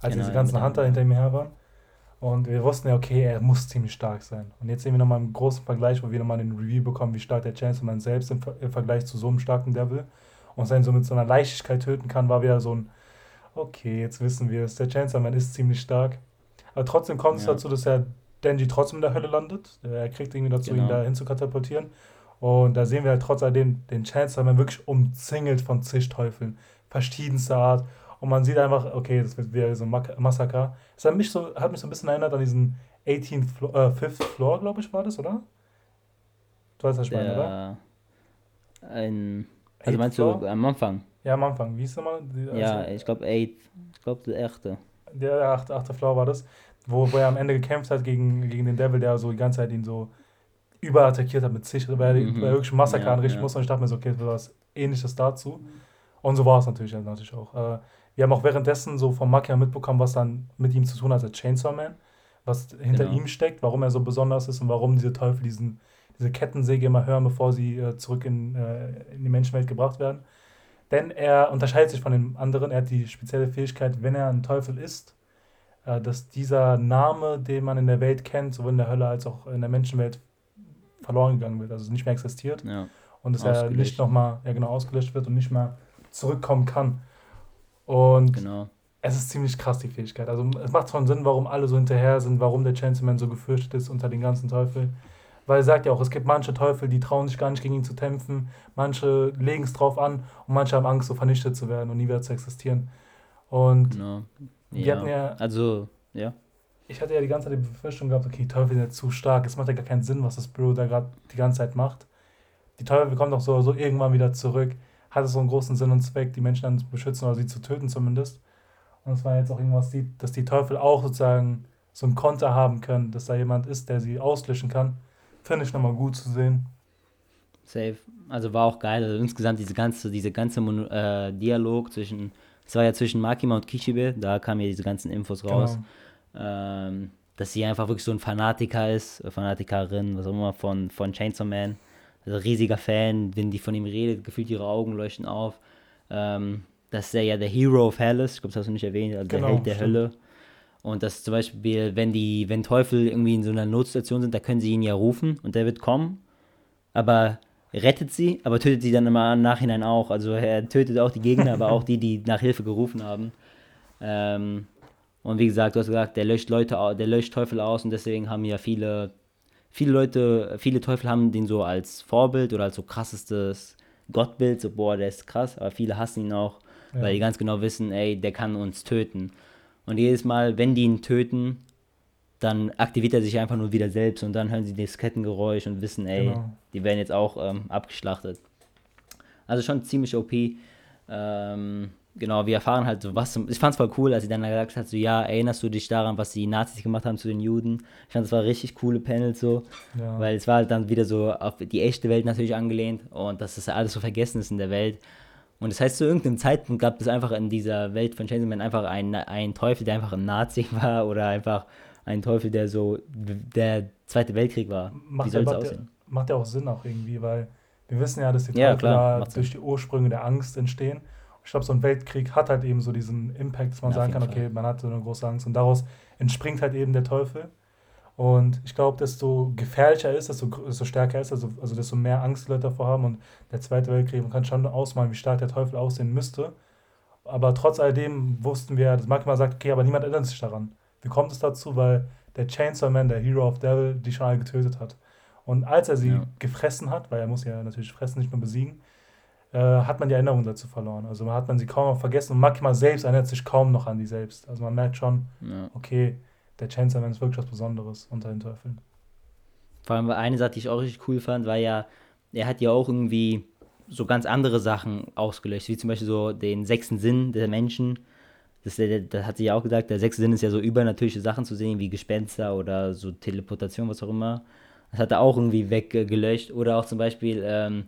Als genau, diese ganzen Hunter hinter ihm her waren. Und wir wussten ja, okay, er muss ziemlich stark sein. Und jetzt sehen wir nochmal einen großen Vergleich, wo wir nochmal den Review bekommen, wie stark der Chainsaw Man selbst im, im, Vergleich zu so einem starken Devil und seinen so mit so einer Leichtigkeit töten kann, war wieder so ein, okay, jetzt wissen wir es, der Chainsaw Man ist ziemlich stark. Aber trotzdem kommt es ja. dazu, dass er Denji trotzdem in der Hölle landet. Er kriegt irgendwie dazu, genau. ihn da hin zu katapultieren. Und da sehen wir halt trotz alledem den Chainsaw Man wirklich umzingelt von zig Teufeln. Verschiedenster Art. Und man sieht einfach, okay, das wird wieder so ein Massaker. Es hat mich so, hat mich so ein bisschen erinnert an diesen 18th Floor, äh, Fifth Floor, glaube ich, war das, oder? Du weißt, was ich meine, oder? Ein, also meinst Floor? du am Anfang? Ja, am Anfang. Wie hieß der mal? Also, ja, ich glaube 8. Ich glaube der erste. Der achte, achte Floor war das, wo, wo er am Ende gekämpft hat gegen, gegen den Devil, der so die ganze Zeit ihn so überattackiert hat mit sich, weil er mhm. wirklich Massaker ja, anrichten ja. muss. Und ich dachte mir so, okay, das war was ähnliches dazu. Und so war es natürlich, natürlich auch. Äh, wir haben auch währenddessen so von Makia mitbekommen, was dann mit ihm zu tun hat, der Chainsaw Man, was hinter genau. ihm steckt, warum er so besonders ist und warum diese Teufel diesen, diese Kettensäge immer hören, bevor sie äh, zurück in, äh, in die Menschenwelt gebracht werden. Denn er unterscheidet sich von den anderen, er hat die spezielle Fähigkeit, wenn er ein Teufel ist, äh, dass dieser Name, den man in der Welt kennt, sowohl in der Hölle als auch in der Menschenwelt, verloren gegangen wird, also nicht mehr existiert. Ja. Und dass er nicht nochmal ja, genau, ausgelöscht wird und nicht mehr zurückkommen kann. Und genau. es ist ziemlich krass, die Fähigkeit. Also es macht schon Sinn, warum alle so hinterher sind, warum der Chainsaw Man so gefürchtet ist unter den ganzen Teufeln. Weil er sagt ja auch, es gibt manche Teufel, die trauen sich gar nicht gegen ihn zu kämpfen, manche legen es drauf an und manche haben Angst, so vernichtet zu werden und nie wieder zu existieren. Und genau. die ja. hatten ja. Also, ja. Ich hatte ja die ganze Zeit die Befürchtung gehabt, okay, Teufel sind jetzt zu stark, es macht ja gar keinen Sinn, was das Bro da gerade die ganze Zeit macht. Die Teufel kommen doch so, so irgendwann wieder zurück. Hat es so einen großen Sinn und Zweck, die Menschen dann zu beschützen oder sie zu töten zumindest. Und es war jetzt auch irgendwas, dass die Teufel auch sozusagen so ein Konter haben können, dass da jemand ist, der sie auslöschen kann. Finde ich nochmal gut zu sehen. Safe. Also war auch geil. Also insgesamt diese ganze, diese ganze äh, Dialog zwischen, es war ja zwischen Makima und Kishibe, da kamen ja diese ganzen Infos raus. Genau. Ähm, dass sie einfach wirklich so ein Fanatiker ist, Fanatikerin, was auch immer, von, von Chainsaw Man. Also riesiger Fan, wenn die von ihm redet, gefühlt ihre Augen leuchten auf. Ähm, dass er ja der Hero of Hell ist, ich glaube, das hast du nicht erwähnt, also genau, der Held der stimmt. Hölle. Und dass zum Beispiel, wenn die, wenn Teufel irgendwie in so einer Notsituation sind, da können sie ihn ja rufen und der wird kommen, aber rettet sie, aber tötet sie dann immer im Nachhinein auch. Also er tötet auch die Gegner, aber auch die, die [LAUGHS] nach Hilfe gerufen haben. Ähm, und wie gesagt, du hast gesagt, der löscht Leute, der löscht Teufel aus und deswegen haben ja viele, viele Leute, viele Teufel haben den so als Vorbild oder als so krassestes Gottbild, so boah, der ist krass, aber viele hassen ihn auch ja. weil die ganz genau wissen, ey, der kann uns töten. Und jedes Mal, wenn die ihn töten, dann aktiviert er sich einfach nur wieder selbst und dann hören sie das Kettengeräusch und wissen, ey, genau. die werden jetzt auch ähm, abgeschlachtet. Also schon ziemlich OP. Ähm, genau, wir erfahren halt so was. Ich fand es voll cool, als sie dann gesagt hat, so ja, erinnerst du dich daran, was die Nazis gemacht haben zu den Juden? Ich fand, es war richtig coole Panel so, ja. weil es war halt dann wieder so auf die echte Welt natürlich angelehnt und dass das alles so vergessen ist in der Welt. Und das heißt, zu irgendeinem Zeitpunkt gab es einfach in dieser Welt von Chainsaw Man einfach einen, einen Teufel, der einfach ein Nazi [LAUGHS] war oder einfach ein Teufel, der so der Zweite Weltkrieg war. Macht Wie soll das aussehen? Der, macht ja auch Sinn auch irgendwie, weil wir wissen ja, dass die Teufel ja, klar, durch die Ursprünge der Angst entstehen. Ich glaube, so ein Weltkrieg hat halt eben so diesen Impact, dass man ja, sagen kann, okay, man hat so eine große Angst und daraus entspringt halt eben der Teufel. Und ich glaube, desto gefährlicher ist, desto, desto stärker ist, also, also desto mehr Angst die Leute davor haben. Und der Zweite Weltkrieg, man kann schon ausmalen, wie stark der Teufel aussehen müsste. Aber trotz alledem wussten wir, dass manchmal sagt, okay, aber niemand erinnert sich daran. Wie kommt es dazu? Weil der Chainsaw Man, der Hero of Devil, die schon alle getötet hat. Und als er sie ja. gefressen hat, weil er muss ja natürlich fressen, nicht nur besiegen, äh, hat man die Erinnerung dazu verloren. Also man hat man sie kaum noch vergessen und manchmal selbst erinnert sich kaum noch an die selbst. Also man merkt schon, ja. okay, der Man ist wirklich was Besonderes unter den Teufeln. Vor allem eine Sache, die ich auch richtig cool fand, war ja, er hat ja auch irgendwie so ganz andere Sachen ausgelöscht, wie zum Beispiel so den sechsten Sinn der Menschen. Das, das hat sie ja auch gesagt, der sechste Sinn ist ja so übernatürliche Sachen zu sehen, wie Gespenster oder so Teleportation, was auch immer. Das hat er auch irgendwie weggelöscht. Oder auch zum Beispiel, ähm,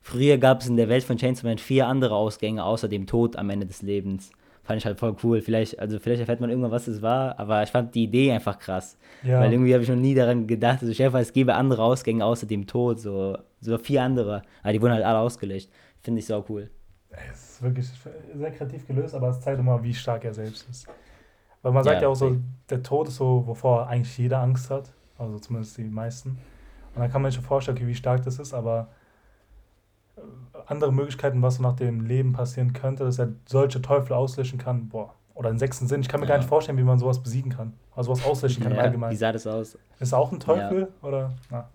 früher gab es in der Welt von Chainsaw Man vier andere Ausgänge außer dem Tod am Ende des Lebens fand ich halt voll cool. Vielleicht, also vielleicht erfährt man irgendwann, was es war, aber ich fand die Idee einfach krass. Ja. Weil irgendwie habe ich noch nie daran gedacht, also ich es gäbe andere Ausgänge außer dem Tod, so, so vier andere. Aber die wurden halt alle ausgelöscht. Finde ich so cool. Es ist wirklich sehr kreativ gelöst, aber es zeigt immer, wie stark er selbst ist. Weil man sagt ja, ja auch so, der Tod ist so, wovor eigentlich jeder Angst hat. Also zumindest die meisten. Und dann kann man sich schon vorstellen, wie stark das ist, aber andere Möglichkeiten, was nach dem Leben passieren könnte, dass er solche Teufel auslöschen kann. Boah. Oder einen sechsten Sinn. Ich kann mir ja. gar nicht vorstellen, wie man sowas besiegen kann. Also was auslöschen kann ja, allgemein. Wie sah das aus? Ist auch ein Teufel? Ja. Oder? Na.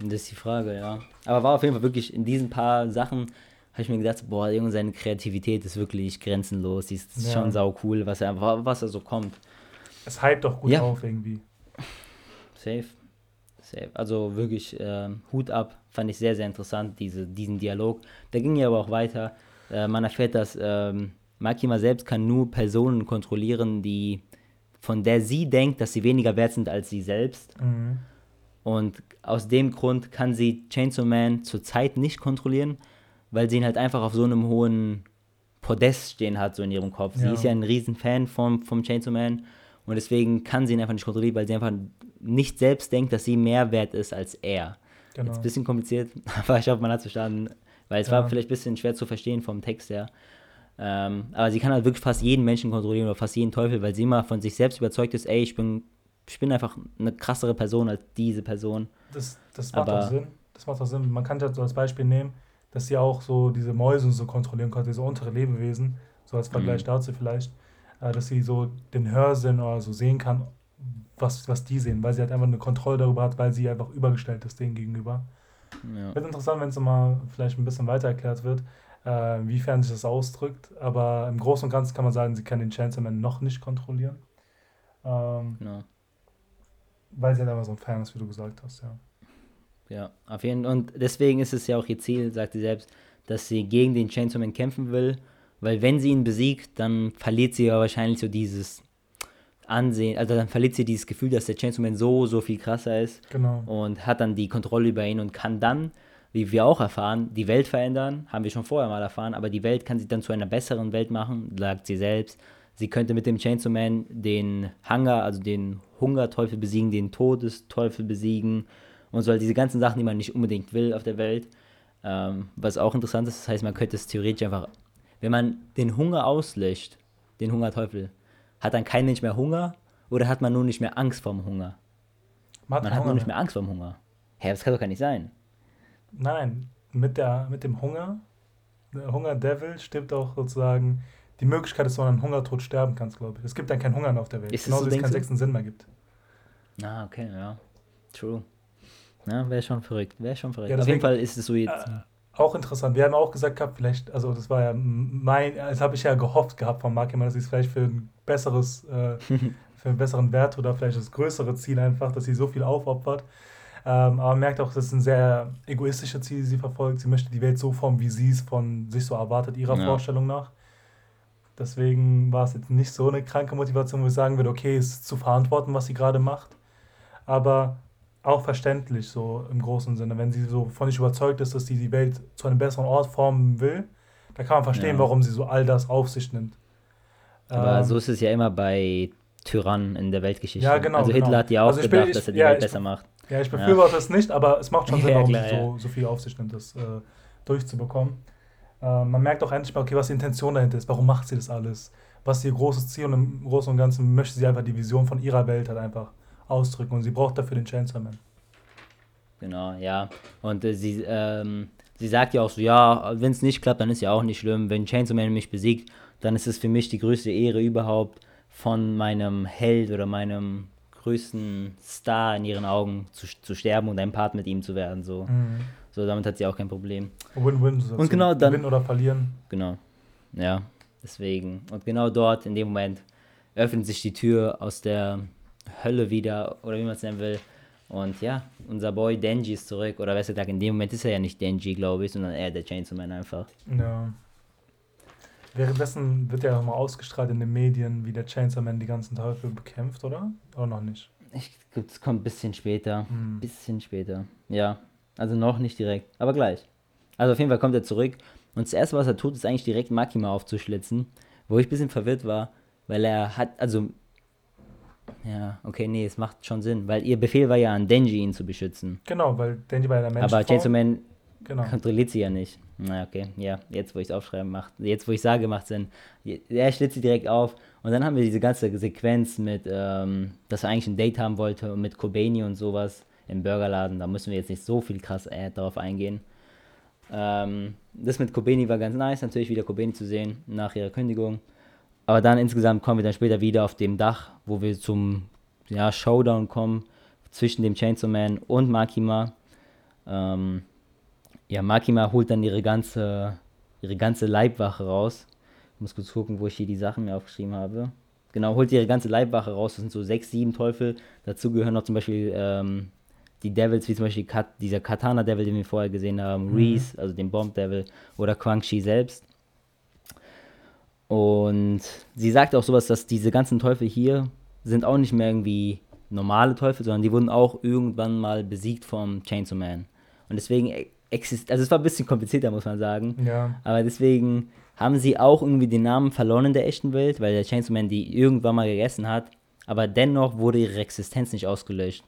Das ist die Frage, ja. Aber war auf jeden Fall wirklich in diesen paar Sachen, habe ich mir gedacht, boah, Junge, seine Kreativität ist wirklich grenzenlos. Die ist ja. schon sau cool, was er, was er so kommt. Es hypt doch gut auf irgendwie. Safe. Safe. Also wirklich äh, Hut ab, fand ich sehr, sehr interessant, diese, diesen Dialog. Der ging ja aber auch weiter. Äh, man erfährt, dass ähm, Makima selbst kann nur Personen kontrollieren, die von der sie denkt, dass sie weniger wert sind als sie selbst. Mhm. Und aus dem Grund kann sie Chainsaw Man zurzeit nicht kontrollieren, weil sie ihn halt einfach auf so einem hohen Podest stehen hat, so in ihrem Kopf. Ja. Sie ist ja ein riesen Fan vom, vom Chainsaw Man und deswegen kann sie ihn einfach nicht kontrollieren, weil sie einfach nicht selbst denkt, dass sie mehr wert ist als er. Genau. Jetzt ein bisschen kompliziert, [LAUGHS] aber ich hoffe, man hat es verstanden, weil es ja. war vielleicht ein bisschen schwer zu verstehen vom Text her. Ähm, aber sie kann halt wirklich fast jeden Menschen kontrollieren oder fast jeden Teufel, weil sie immer von sich selbst überzeugt ist, ey, ich bin, ich bin einfach eine krassere Person als diese Person. Das, das macht aber, auch Sinn. Das macht auch Sinn. Man kann das als Beispiel nehmen, dass sie auch so diese Mäuse so kontrollieren konnte, diese untere Lebewesen, so als Vergleich mhm. dazu vielleicht, äh, dass sie so den Hörsinn oder so sehen kann, was, was die sehen, weil sie halt einfach eine Kontrolle darüber hat, weil sie einfach übergestellt ist denen gegenüber. Ja. Wird interessant, wenn es mal vielleicht ein bisschen weiter erklärt wird, äh, inwiefern sich das ausdrückt. Aber im Großen und Ganzen kann man sagen, sie kann den Chancerman noch nicht kontrollieren. Ähm, Genau. weil sie halt einfach so ein Fan ist, wie du gesagt hast, ja. Ja, auf jeden Fall. Und deswegen ist es ja auch ihr Ziel, sagt sie selbst, dass sie gegen den Chainsaw Man kämpfen will. Weil wenn sie ihn besiegt, dann verliert sie ja wahrscheinlich so dieses Ansehen, also dann verliert sie dieses Gefühl, dass der Chainsaw Man so, so viel krasser ist Genau. und hat dann die Kontrolle über ihn und kann dann, wie wir auch erfahren, die Welt verändern. Haben wir schon vorher mal erfahren, aber die Welt kann sie dann zu einer besseren Welt machen, sagt sie selbst. Sie könnte mit dem Chainsaw Man den Hunger, also den Hungerteufel besiegen, den Todesteufel besiegen und so diese ganzen Sachen, die man nicht unbedingt will auf der Welt. Ähm, was auch interessant ist, das heißt, man könnte es theoretisch einfach, wenn man den Hunger auslöscht, den Hungerteufel, hat dann kein Mensch mehr Hunger oder hat man nur nicht mehr Angst vorm Hunger? Man Man keinen hat nur Hunger nicht mehr Angst vorm Hunger. Hä, das kann doch gar nicht sein. Nein, mit, der, mit dem Hunger, der Hunger-Devil stirbt auch sozusagen die Möglichkeit, dass du an Hungertod sterben kannst, glaube ich. Es gibt dann kein Hunger mehr auf der Welt. Ist es Genauso so, wie es keinen sechsten Sinn mehr gibt. Ah, okay, ja. True. Ja, wäre schon verrückt. Wäre schon verrückt. Ja, Auf jeden deswegen- Fall ist es so jetzt. Äh, auch interessant. Wir haben auch gesagt gehabt, vielleicht, also das war ja mein, das habe ich ja gehofft gehabt von Mark, dass sie es vielleicht für ein besseres, äh, [LAUGHS] für einen besseren Wert oder vielleicht das größere Ziel einfach, dass sie so viel aufopfert. Ähm, aber man merkt auch, das ist ein sehr egoistisches Ziel, die sie verfolgt. Sie möchte die Welt so formen, wie sie es von sich so erwartet, ihrer Ja. Vorstellung nach. Deswegen war es jetzt nicht so eine kranke Motivation, wo ich sagen würde, okay, es ist zu verantworten, was sie gerade macht. Aber auch verständlich, so im großen Sinne. Wenn sie so von sich überzeugt ist, dass sie die Welt zu einem besseren Ort formen will, da kann man verstehen, Ja. warum sie so all das auf sich nimmt. Aber Ähm, so ist es ja immer bei Tyrannen in der Weltgeschichte. Ja, genau, Also Hitler genau. hat ja auch Also ich bin- gedacht, ich- dass er die ja, Welt besser macht. Ja, ich befürworte es nicht, aber es macht schon [LAUGHS] Sinn, Ja, warum sie ja. so, so viel auf sich nimmt, das äh, durchzubekommen. Äh, man merkt auch endlich mal, okay, was die Intention dahinter ist. Warum macht sie das alles? Was ist ihr großes Ziel? Und im Großen und Ganzen möchte sie einfach die Vision von ihrer Welt halt einfach ausdrücken. Und sie braucht dafür den Chainsaw Man. Genau, ja. Und äh, sie, ähm, sie sagt ja auch so, ja, wenn es nicht klappt, dann ist ja auch nicht schlimm. Wenn Chainsaw Man mich besiegt, dann ist es für mich die größte Ehre überhaupt, von meinem Held oder meinem größten Star in ihren Augen zu, zu sterben und ein Part mit ihm zu werden. So. so, damit hat sie auch kein Problem. Win-win. Und genau dann- Gewinnen oder verlieren. Genau. Ja, deswegen. Und genau dort, in dem Moment, öffnet sich die Tür aus der Hölle wieder, oder wie man es nennen will. Und ja, unser Boy Denji ist zurück. Oder besser gesagt, in dem Moment ist er ja nicht Denji, glaube ich, sondern eher der Chainsaw Man einfach. Ja. Währenddessen wird ja nochmal ausgestrahlt in den Medien, wie der Chainsaw Man die ganzen Teufel bekämpft, oder? Oder noch nicht? Ich es kommt ein bisschen später. Hm. Bisschen später. Ja. Also noch nicht direkt, aber gleich. Also auf jeden Fall kommt er zurück. Und das erste, was er tut, ist eigentlich direkt Makima aufzuschlitzen. Wo ich ein bisschen verwirrt war, weil er hat, also. Ja, okay, nee, es macht schon Sinn. Weil ihr Befehl war ja an Denji, ihn zu beschützen. Genau, weil Dandy war ja der Mensch. aber Chainsaw Man Genau. kontrolliert sie ja nicht. Na, okay, ja, jetzt wo ich es aufschreibe, macht, jetzt wo ich sage, macht Sinn. Er schlitzt sie direkt auf und dann haben wir diese ganze Sequenz mit, ähm, dass er eigentlich ein Date haben wollte und mit Kobeni und sowas im Burgerladen. Da müssen wir jetzt nicht so viel krass äh, darauf eingehen. Ähm, das mit Kobeni war ganz nice, natürlich wieder Kobeni zu sehen nach ihrer Kündigung. Aber dann insgesamt kommen wir dann später wieder auf dem Dach, wo wir zum ja, Showdown kommen zwischen dem Chainsaw Man und Makima. Ähm, ja, Makima holt dann ihre ganze, ihre ganze Leibwache raus. Ich muss kurz gucken, wo ich hier die Sachen mir aufgeschrieben habe. Genau, holt ihre ganze Leibwache raus. Das sind so sechs, sieben Teufel. Dazu gehören noch zum Beispiel ähm, die Devils, wie zum Beispiel Kat dieser Katana-Devil, den wir vorher gesehen haben, Mhm. Reese, also den Bomb-Devil, oder Quang Shi selbst. Und sie sagt auch sowas, dass diese ganzen Teufel hier sind auch nicht mehr irgendwie normale Teufel, sondern die wurden auch irgendwann mal besiegt vom Chainsaw Man. Und deswegen existiert, also es war ein bisschen komplizierter, muss man sagen. Ja. Aber deswegen haben sie auch irgendwie den Namen verloren in der echten Welt, weil der Chainsaw Man die irgendwann mal gegessen hat. Aber dennoch wurde ihre Existenz nicht ausgelöscht.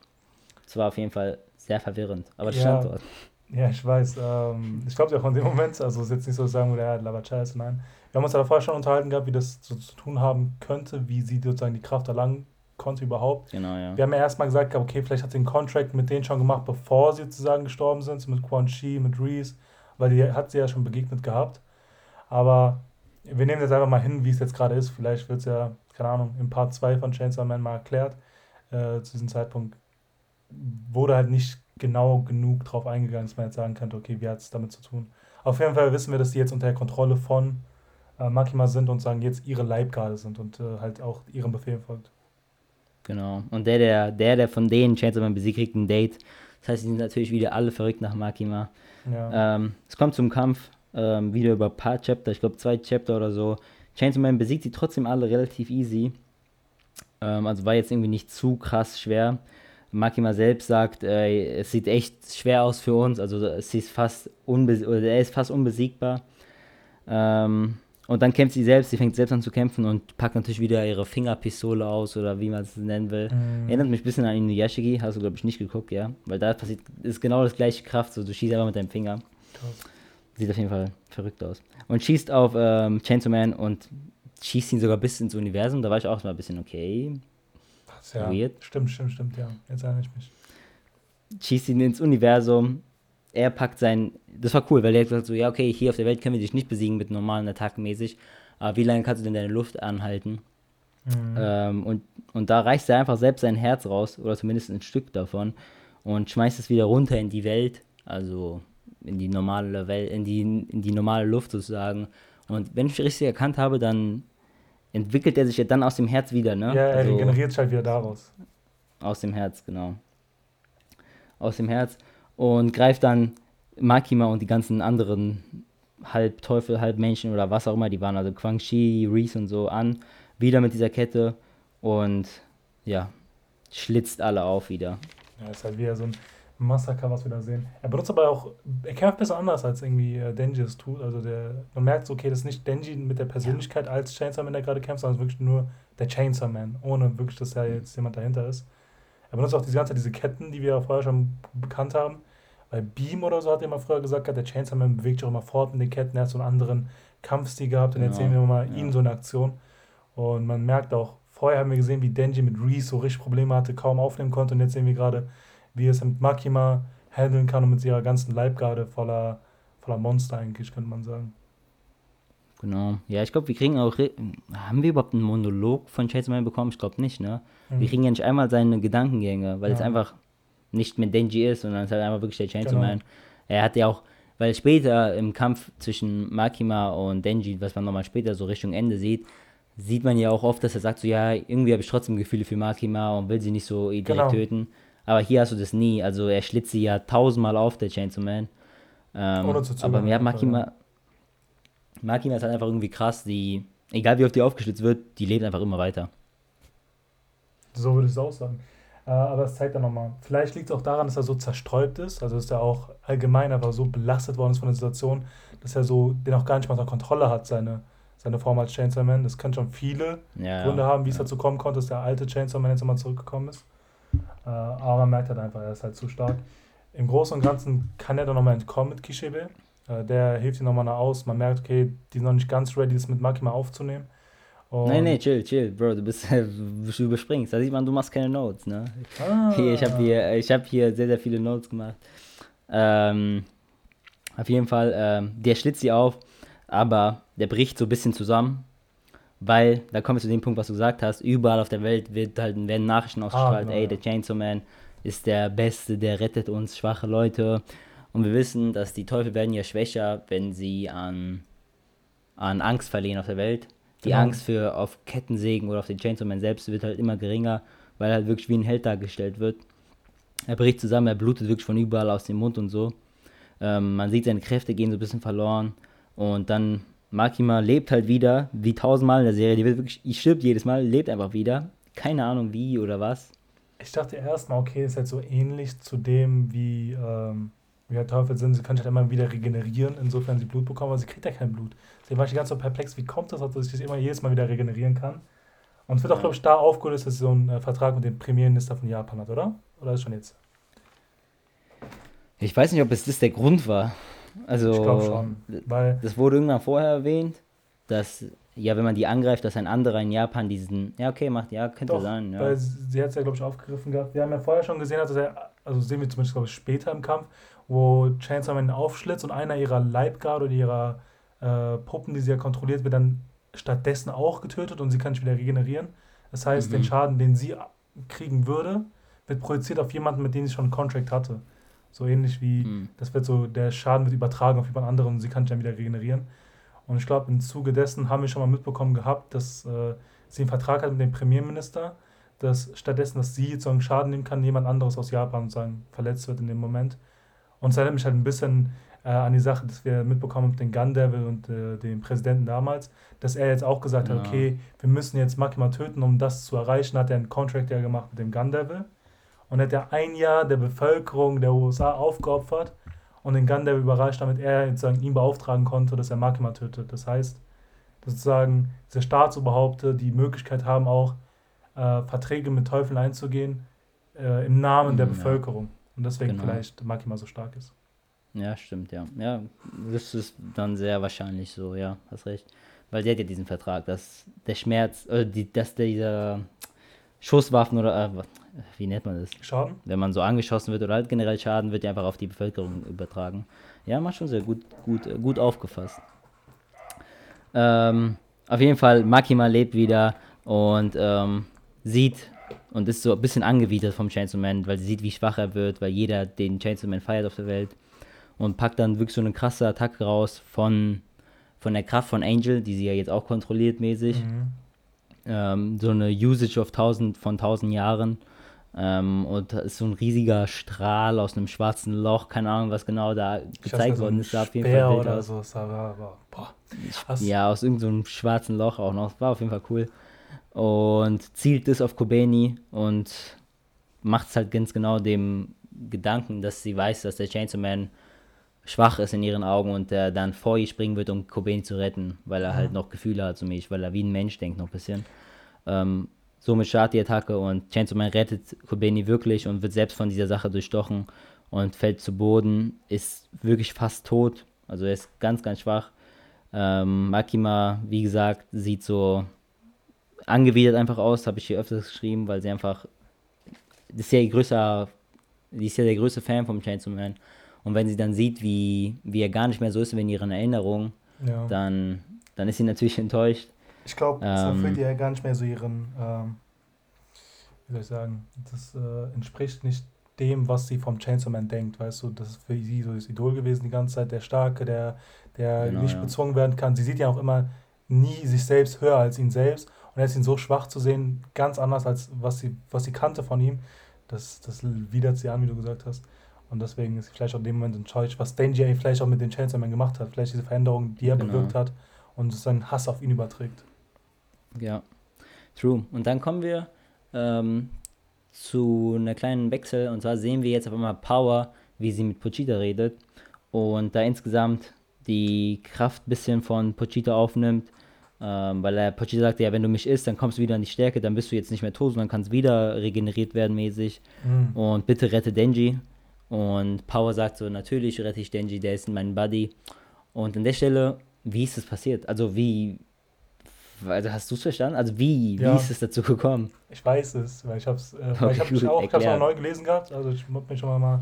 Das war auf jeden Fall sehr verwirrend. Aber das Ja. stand dort. Ja, ich weiß. Ähm, ich glaube ja auch in dem Moment, also es ist jetzt nicht so ich sagen würde, ja, Lava Scheiße, nein. Wir haben uns ja davor schon unterhalten gehabt, wie das so zu tun haben könnte, wie sie sozusagen die Kraft erlangen konnte überhaupt. Genau, ja. Wir haben ja erstmal gesagt, okay, vielleicht hat sie einen Contract mit denen schon gemacht, bevor sie sozusagen gestorben sind, mit Quan Chi, mit Reese, weil die hat sie ja schon begegnet gehabt. Aber wir nehmen jetzt einfach mal hin, wie es jetzt gerade ist. Vielleicht wird es ja, keine Ahnung, im Part 2 von Chainsaw Man mal erklärt. äh, zu diesem Zeitpunkt wurde halt nicht genau genug drauf eingegangen, dass man jetzt sagen könnte, okay, wie hat es damit zu tun. Auf jeden Fall wissen wir, dass die jetzt unter der Kontrolle von äh, Makima sind und sagen jetzt ihre Leibgarde sind und äh, halt auch ihrem Befehl folgt. Genau. Und der, der, der, der von denen Chainsaw Man besiegt, kriegt ein Date. Das heißt, die sind natürlich wieder alle verrückt nach Makima. Ja. Ähm, es kommt zum Kampf, ähm, wieder über ein paar Chapter, ich glaube zwei Chapter oder so. Chainsaw Man besiegt sie trotzdem alle relativ easy. Ähm, also war jetzt irgendwie nicht zu krass schwer. Makima selbst sagt, äh, es sieht echt schwer aus für uns, also es ist fast oder er ist fast unbesiegbar. Ähm, und dann kämpft sie selbst, sie fängt selbst an zu kämpfen und packt natürlich wieder ihre Fingerpistole aus oder wie man es nennen will. Mhm. Erinnert mich ein bisschen an Inuyashiki, hast du glaube ich nicht geguckt, ja? Weil da passiert, ist genau das gleiche Kraft, so du schießt einfach mit deinem Finger. Krass. Sieht auf jeden Fall verrückt aus. Und schießt auf ähm, Chainsaw Man und schießt ihn sogar bis ins Universum. Da war ich auch mal ein bisschen okay. Was, ja. Weird. Stimmt, stimmt, stimmt, ja. Jetzt erinnere ich mich. Schießt ihn ins Universum. Er packt sein. Das war cool, weil er hat gesagt so, ja, okay, hier auf der Welt können wir dich nicht besiegen mit normalen Attacken mäßig. Aber wie lange kannst du denn deine Luft anhalten? Mhm. Ähm, und, und da reißt er einfach selbst sein Herz raus, oder zumindest ein Stück davon, und schmeißt es wieder runter in die Welt. Also in die normale Welt, in die, in die normale Luft sozusagen. Und wenn ich richtig erkannt habe, dann entwickelt er sich ja dann aus dem Herz wieder, ne? Ja, er also, regeneriert sich halt wieder daraus. Aus dem Herz, genau. Aus dem Herz. Und greift dann Makima und die ganzen anderen halb Teufel, halb Menschen oder was auch immer die waren, also Quang Shi, Reese und so an, wieder mit dieser Kette und ja, schlitzt alle auf wieder. Ja, ist halt wieder so ein Massaker, was wir da sehen. Er benutzt aber auch, er kämpft ein bisschen anders als irgendwie äh, Denji es tut. Also der, man merkt so, okay, das ist nicht Denji mit der Persönlichkeit ja. als Chainsaw Man, der gerade kämpft, sondern es ist wirklich nur der Chainsaw Man, ohne wirklich, dass da jetzt jemand dahinter ist. Er benutzt auch diese ganze diese Ketten, die wir ja vorher schon bekannt haben. Bei Beam oder so hat er mal früher gesagt, der Chainsaw Man bewegt sich auch immer fort mit den Ketten. Er hat so einen anderen Kampfstil gehabt und genau. jetzt sehen wir mal ja. ihn so eine Aktion. Und man merkt auch, vorher haben wir gesehen, wie Denji mit Reese so richtig Probleme hatte, kaum aufnehmen konnte und jetzt sehen wir gerade, wie er es mit Makima handeln kann und mit ihrer ganzen Leibgarde voller, voller Monster eigentlich, könnte man sagen. Genau. Ja, ich glaube, wir kriegen auch. Haben wir überhaupt einen Monolog von Chainsaw Man bekommen? Ich glaube nicht, ne? Mhm. Wir kriegen ja nicht einmal seine Gedankengänge, weil ja. es einfach nicht mit Denji ist, sondern es ist halt einfach wirklich der Chainsaw genau. Man. Er hat ja auch, weil später im Kampf zwischen Makima und Denji, was man nochmal später so Richtung Ende sieht, sieht man ja auch oft, dass er sagt so, ja, irgendwie habe ich trotzdem Gefühle für Makima und will sie nicht so direkt genau. töten. Aber hier hast du das nie. Also er schlitzt sie ja tausendmal auf, der Chainsaw Man. Ähm, Ohne zu aber hat Makima, Makima ist halt einfach irgendwie krass. Die, egal wie oft die aufgeschlitzt wird, die lebt einfach immer weiter. So würde ich es auch sagen. Äh, aber es zeigt dann nochmal, vielleicht liegt es auch daran, dass er so zerstreut ist, also dass er auch allgemein einfach so belastet worden ist von der Situation, dass er so den auch gar nicht mal unter Kontrolle hat, seine, seine Form als Chainsaw Man. Das können schon viele ja, Gründe haben, wie es dazu kommen konnte, dass der alte Chainsaw Man jetzt immer zurückgekommen ist. Äh, aber man merkt halt einfach, er ist halt zu stark. Im Großen und Ganzen kann er dann nochmal entkommen mit Kishebe. Äh, der hilft ihm nochmal aus. Man merkt, okay, die sind noch nicht ganz ready, das mit Makima aufzunehmen. Und nee, nee, chill, chill, Bro, du bist, [LAUGHS] du überspringst. Da sieht man, du machst keine Notes, ne? Ah. Hier, ich habe hier, hab hier sehr, sehr viele Notes gemacht. Ähm, auf jeden Fall, ähm, der schlitzt sie auf, aber der bricht so ein bisschen zusammen weil, da kommen wir zu dem Punkt, was du gesagt hast, überall auf der Welt wird halt, werden Nachrichten ausgestrahlt, ah, ey, der Chainsaw Man ist der Beste, der rettet uns, schwache Leute. Und wir wissen, dass die Teufel werden ja schwächer, wenn sie an, an Angst verlieren auf der Welt. Die genau. Angst für auf Kettensägen oder auf den Chainsaw Man selbst wird halt immer geringer, weil er halt wirklich wie ein Held dargestellt wird. Er bricht zusammen, er blutet wirklich von überall aus dem Mund und so. Ähm, man sieht, seine Kräfte gehen so ein bisschen verloren. Und dann Makima lebt halt wieder, wie tausendmal in der Serie. Die wird wirklich, ich stirbt jedes Mal, lebt einfach wieder. Keine Ahnung wie oder was. Ich dachte erstmal, okay, ist halt so ähnlich zu dem, wie, ähm, wie halt Teufel sind. Sie kann sich halt immer wieder regenerieren, insofern sie Blut bekommen, aber sie kriegt ja kein Blut. Deswegen war ich ganz so perplex, wie kommt das, dass sie das immer jedes Mal wieder regenerieren kann? Und es wird auch, glaube ich, da aufgelöst, dass sie so einen äh, Vertrag mit dem Premierminister von Japan hat, oder? Oder ist schon jetzt? Ich weiß nicht, ob es das der Grund war. Also, ich glaube schon. Weil das wurde irgendwann vorher erwähnt, dass, ja, wenn man die angreift, dass ein anderer in Japan diesen, ja, okay, macht, ja, könnte doch, sein. Ja. Weil sie hat es ja, glaube ich, aufgegriffen gehabt. Wir haben ja vorher schon gesehen, dass er, also sehen wir zumindest, glaube ich, später im Kampf, wo Chainsaw Man aufschlitzt und einer ihrer Leibgarde oder ihrer äh, Puppen, die sie ja kontrolliert, wird dann stattdessen auch getötet und sie kann sich wieder regenerieren. Das heißt, mhm. den Schaden, den sie kriegen würde, wird projiziert auf jemanden, mit dem sie schon einen Contract hatte. So ähnlich wie, mhm. das wird so, der Schaden wird übertragen auf jemand anderen und sie kann sich dann wieder regenerieren. Und ich glaube, im Zuge dessen haben wir schon mal mitbekommen gehabt, dass äh, sie einen Vertrag hat mit dem Premierminister, dass stattdessen, dass sie so einen Schaden nehmen kann, jemand anderes aus Japan sagen, verletzt wird in dem Moment. Und es erinnert mich halt ein bisschen äh, an die Sache, dass wir mitbekommen mit dem Gun Devil und äh, dem Präsidenten damals, dass er jetzt auch gesagt ja. hat, okay, wir müssen jetzt Makima töten, um das zu erreichen, hat er einen Contract ja gemacht mit dem Gun Devil und hat er ein Jahr der Bevölkerung der USA aufgeopfert und den Gun Devil überrascht, damit er sozusagen ihn beauftragen konnte, dass er Makima tötet. Das heißt, sozusagen diese Staatsoberhaupte die Möglichkeit haben, auch äh, Verträge mit Teufeln einzugehen äh, im Namen der mhm, Bevölkerung. Und deswegen genau. vielleicht Makima so stark ist. Ja, stimmt, ja. Ja, das ist dann sehr wahrscheinlich so, ja, hast recht. Weil der hat ja diesen Vertrag, dass der Schmerz, oder die, dass dieser Schusswaffen oder äh, wie nennt man das? Schaden? Wenn man so angeschossen wird oder halt generell Schaden, wird ja einfach auf die Bevölkerung übertragen. Ja, macht schon sehr gut, gut, äh, gut aufgefasst. Ähm, auf jeden Fall, Makima lebt wieder und ähm, sieht und ist so ein bisschen angewidert vom Chainsaw Man, weil sie sieht, wie schwach er wird, weil jeder den Chainsaw Man feiert auf der Welt und packt dann wirklich so eine krasse Attacke raus von, von der Kraft von Angel, die sie ja jetzt auch kontrolliert mäßig. Mhm. Ähm, so eine Usage of 1000 von 1000 Jahren. Ähm, und da ist so ein riesiger Strahl aus einem schwarzen Loch, keine Ahnung, was genau da gezeigt worden ist. Sah auf jeden Fall oder aus. so, aber, aber, boah. Ja, aus irgendeinem so schwarzen Loch auch noch. War auf jeden Fall cool. Und zielt das auf Kobeni und macht es halt ganz genau dem Gedanken, dass sie weiß, dass der Chainsaw Man schwach ist in ihren Augen und der dann vor ihr springen wird, um Cobain zu retten, weil er halt noch Gefühle hat, so mich, weil er wie ein Mensch denkt noch ein bisschen. Ähm, somit startet die Attacke und Chainsaw Man rettet Kobeni wirklich und wird selbst von dieser Sache durchstochen und fällt zu Boden, ist wirklich fast tot, also er ist ganz, ganz schwach. Ähm, Makima, wie gesagt, sieht so angewidert einfach aus, habe ich hier öfters geschrieben, weil sie einfach, das ist ja ihr größter, die ist ja der größte Fan vom Chainsaw Man und wenn sie dann sieht, wie, wie er gar nicht mehr so ist wie in ihren Erinnerungen, ja. dann, dann ist sie natürlich enttäuscht. Ich glaube, ähm, so fühlt ihr gar nicht mehr so ihren, ähm, wie soll ich sagen, das äh, entspricht nicht dem, was sie vom Chainsaw Man denkt, weißt du, das ist für sie so das Idol gewesen die ganze Zeit, der Starke, der, der genau, nicht ja. bezwungen werden kann. Sie sieht ja auch immer nie sich selbst höher als ihn selbst und jetzt ihn so schwach zu sehen, ganz anders als was sie, was sie kannte von ihm, das, das widert sie an, wie du gesagt hast. Und deswegen ist sie vielleicht auch in dem Moment enttäuscht, was Denji vielleicht auch mit den Chainsaw Man gemacht hat. Vielleicht diese Veränderung, die er genau. bewirkt hat und seinen Hass auf ihn überträgt. Ja, true. Und dann kommen wir ähm, zu einer kleinen Wechsel. Und zwar sehen wir jetzt auf einmal Power, wie sie mit Pochita redet. Und da insgesamt die Kraft ein bisschen von Pochita aufnimmt. Ähm, weil er Pochita sagt, ja, wenn du mich isst, dann kommst du wieder an die Stärke, dann bist du jetzt nicht mehr tot, sondern kannst wieder regeneriert werden mäßig. Mhm. Und bitte rette Denji. Und Power sagt so, natürlich rette ich Denji, der ist mein Buddy. Und an der Stelle, wie ist es passiert? Also wie, also hast du es verstanden? Also wie, ja. wie ist es dazu gekommen? Ich weiß es, weil ich habe es äh, okay, ich auch, ich auch neu gelesen gehabt, also ich habe mir schon mal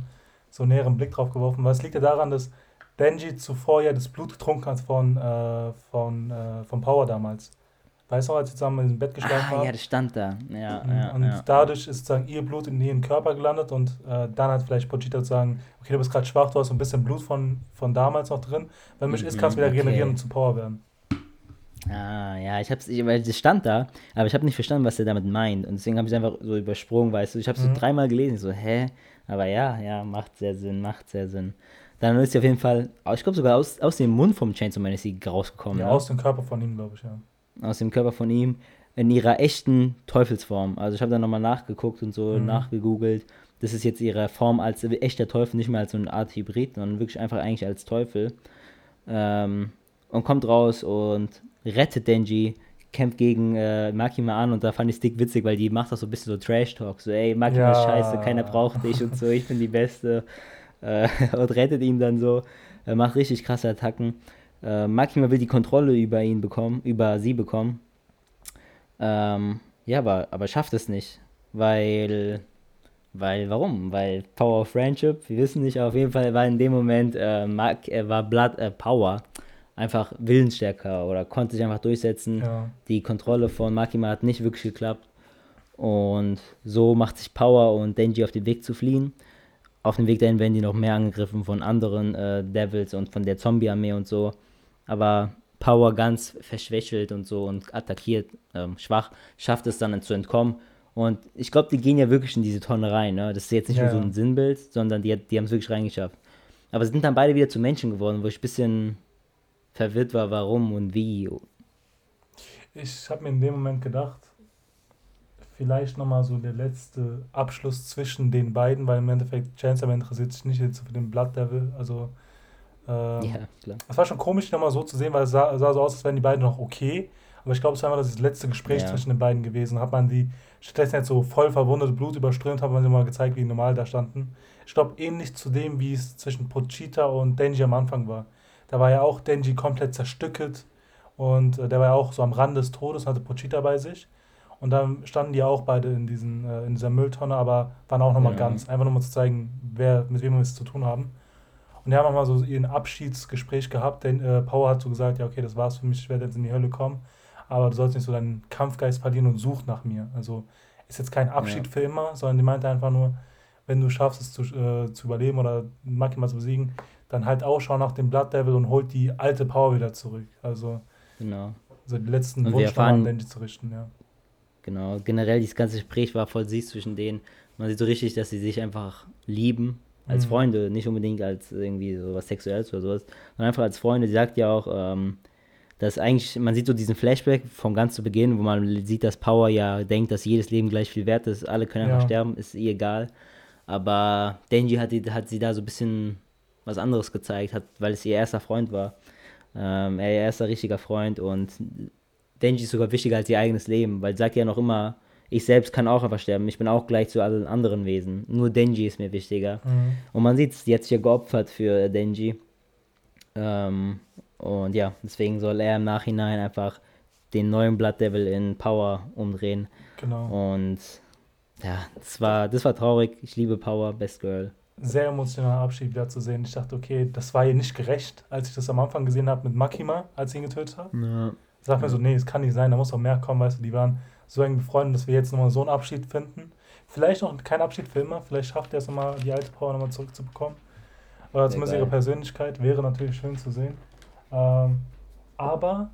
so einen näheren Blick drauf geworfen, weil es liegt ja daran, dass Denji zuvor ja das Blut getrunken hat von, äh, von, äh, von Power damals. Weißt du, als sie zusammen im Bett geschlafen ah, haben? Ja, das stand da. Ja, mhm. ja, und ja. dadurch ist sozusagen ihr Blut in ihren Körper gelandet und äh, dann hat vielleicht Pochita sagen, okay, du bist gerade schwach, du hast ein bisschen Blut von, von damals noch drin. Wenn mich mhm, ist, kannst du wieder okay. regenerieren und zu Power werden. Ah, ja, ich hab's, ich, weil das stand da, aber ich habe nicht verstanden, was er damit meint. Und deswegen habe ich es einfach so übersprungen, weißt du. Ich habe es mhm. so dreimal gelesen, so, hä? Aber ja, ja, macht sehr Sinn, macht sehr Sinn. Dann ist sie auf jeden Fall, ich glaube sogar aus, aus dem Mund vom Chainsaw Man ist sie rausgekommen. Ja, ja, aus dem Körper von ihm, glaube ich, ja aus dem Körper von ihm in ihrer echten Teufelsform. Also ich habe da nochmal nachgeguckt und so mhm. nachgegoogelt. Das ist jetzt ihre Form als echter Teufel, nicht mehr als so eine Art Hybrid, sondern wirklich einfach eigentlich als Teufel. Ähm, und kommt raus und rettet Denji, kämpft gegen äh, Makima an und da fand ich Stick witzig, weil die macht auch so ein bisschen so Trash-Talk. So, ey, Makima ja. ist scheiße, keiner braucht dich und so, ich bin die Beste. Äh, [LAUGHS] und rettet ihn dann so, äh, macht richtig krasse Attacken. Äh, Makima will die Kontrolle über ihn bekommen, über sie bekommen. Ähm, ja, aber, aber schafft es nicht. Weil, weil, warum? Weil Power of Friendship, wir wissen nicht, auf jeden Fall war in dem Moment, äh, Mark, äh, war Blood äh, Power einfach willensstärker oder konnte sich einfach durchsetzen. Ja. Die Kontrolle von Makima hat nicht wirklich geklappt. Und so macht sich Power und Denji auf den Weg zu fliehen. Auf dem Weg dahin werden die noch mehr angegriffen von anderen äh, Devils und von der Zombie-Armee und so. Aber Power ganz verschwächelt und so und attackiert, ähm, schwach, schafft es dann zu entkommen. Und ich glaube, die gehen ja wirklich in diese Tonne rein. Ne? Das ist jetzt nicht ja. nur so ein Sinnbild, sondern die, die haben es wirklich reingeschafft. Aber sie sind dann beide wieder zu Menschen geworden, wo ich ein bisschen verwirrt war, warum und wie. Ich habe mir in dem Moment gedacht, vielleicht nochmal so der letzte Abschluss zwischen den beiden, weil im Endeffekt Chancellor interessiert sich nicht jetzt für den Blood Devil. Also, ähm, ja, klar. Es war schon komisch, nochmal so zu sehen, weil es sah, sah, so aus, als wären die beiden noch okay. Aber ich glaube, es war einfach das letzte Gespräch ja. zwischen den beiden gewesen. Hat man die stattdessen jetzt so voll verwundet, Blut überströmt, hat man sie mal gezeigt, wie normal da standen. Ich glaube, ähnlich zu dem, wie es zwischen Pochita und Denji am Anfang war. Da war ja auch Denji komplett zerstückelt und äh, der war ja auch so am Rand des Todes, hatte Pochita bei sich. Und dann standen die auch beide in, diesen, äh, in dieser Mülltonne, aber waren auch nochmal ja. ganz. Einfach nur mal zu zeigen, wer, mit wem wir es zu tun haben. Und die haben nochmal so ihren Abschiedsgespräch gehabt, denn äh, Power hat so gesagt, ja okay, das war's für mich, ich werde jetzt in die Hölle kommen. Aber du sollst nicht so deinen Kampfgeist verlieren und such nach mir. Also ist jetzt kein Abschied ja. für immer, sondern die meinte einfach nur, wenn du schaffst, es zu, äh, zu überleben oder maximal zu besiegen, dann halt Ausschau nach dem Blood Devil und holt die alte Power wieder zurück. Also, genau. also die letzten Wunsch an Denji zu richten, ja. Genau, generell dieses ganze Gespräch war voll süß zwischen denen. Man sieht so richtig, dass sie sich einfach lieben als mhm. Freunde, nicht unbedingt als irgendwie so was Sexuelles oder sowas, sondern einfach als Freunde. Sie sagt ja auch, ähm, dass eigentlich, man sieht so diesen Flashback vom ganz zu Beginn, wo man sieht, dass Power ja denkt, dass jedes Leben gleich viel wert ist, alle können einfach ja. sterben, ist ihr egal. Aber Denji hat, hat sie da so ein bisschen was anderes gezeigt, hat, weil es ihr erster Freund war. Ähm, er ihr erster richtiger Freund und Denji ist sogar wichtiger als ihr eigenes Leben, weil sie sagt ja noch immer, ich selbst kann auch einfach sterben, ich bin auch gleich zu allen anderen Wesen. Nur Denji ist mir wichtiger. Mhm. Und man sieht es, die hat sich ja geopfert für Denji. Ähm, und ja, deswegen soll er im Nachhinein einfach den neuen Blood Devil in Power umdrehen. Genau. Und ja, das war, das war traurig. Ich liebe Power, Best Girl. Sehr emotionaler Abschied wieder zu sehen. Ich dachte, okay, das war ihr nicht gerecht, als ich das am Anfang gesehen habe mit Makima, als sie ihn getötet hat. Ja. Ich dachte mir so, nee, es kann nicht sein, da muss noch mehr kommen, weißt du, die waren so eng befreundet, dass wir jetzt nochmal so einen Abschied finden. Vielleicht noch kein Abschied für immer, vielleicht schafft er es nochmal, die alte Power nochmal zurückzubekommen. Oder zumindest ihre Persönlichkeit wäre natürlich schön zu sehen. Ähm, aber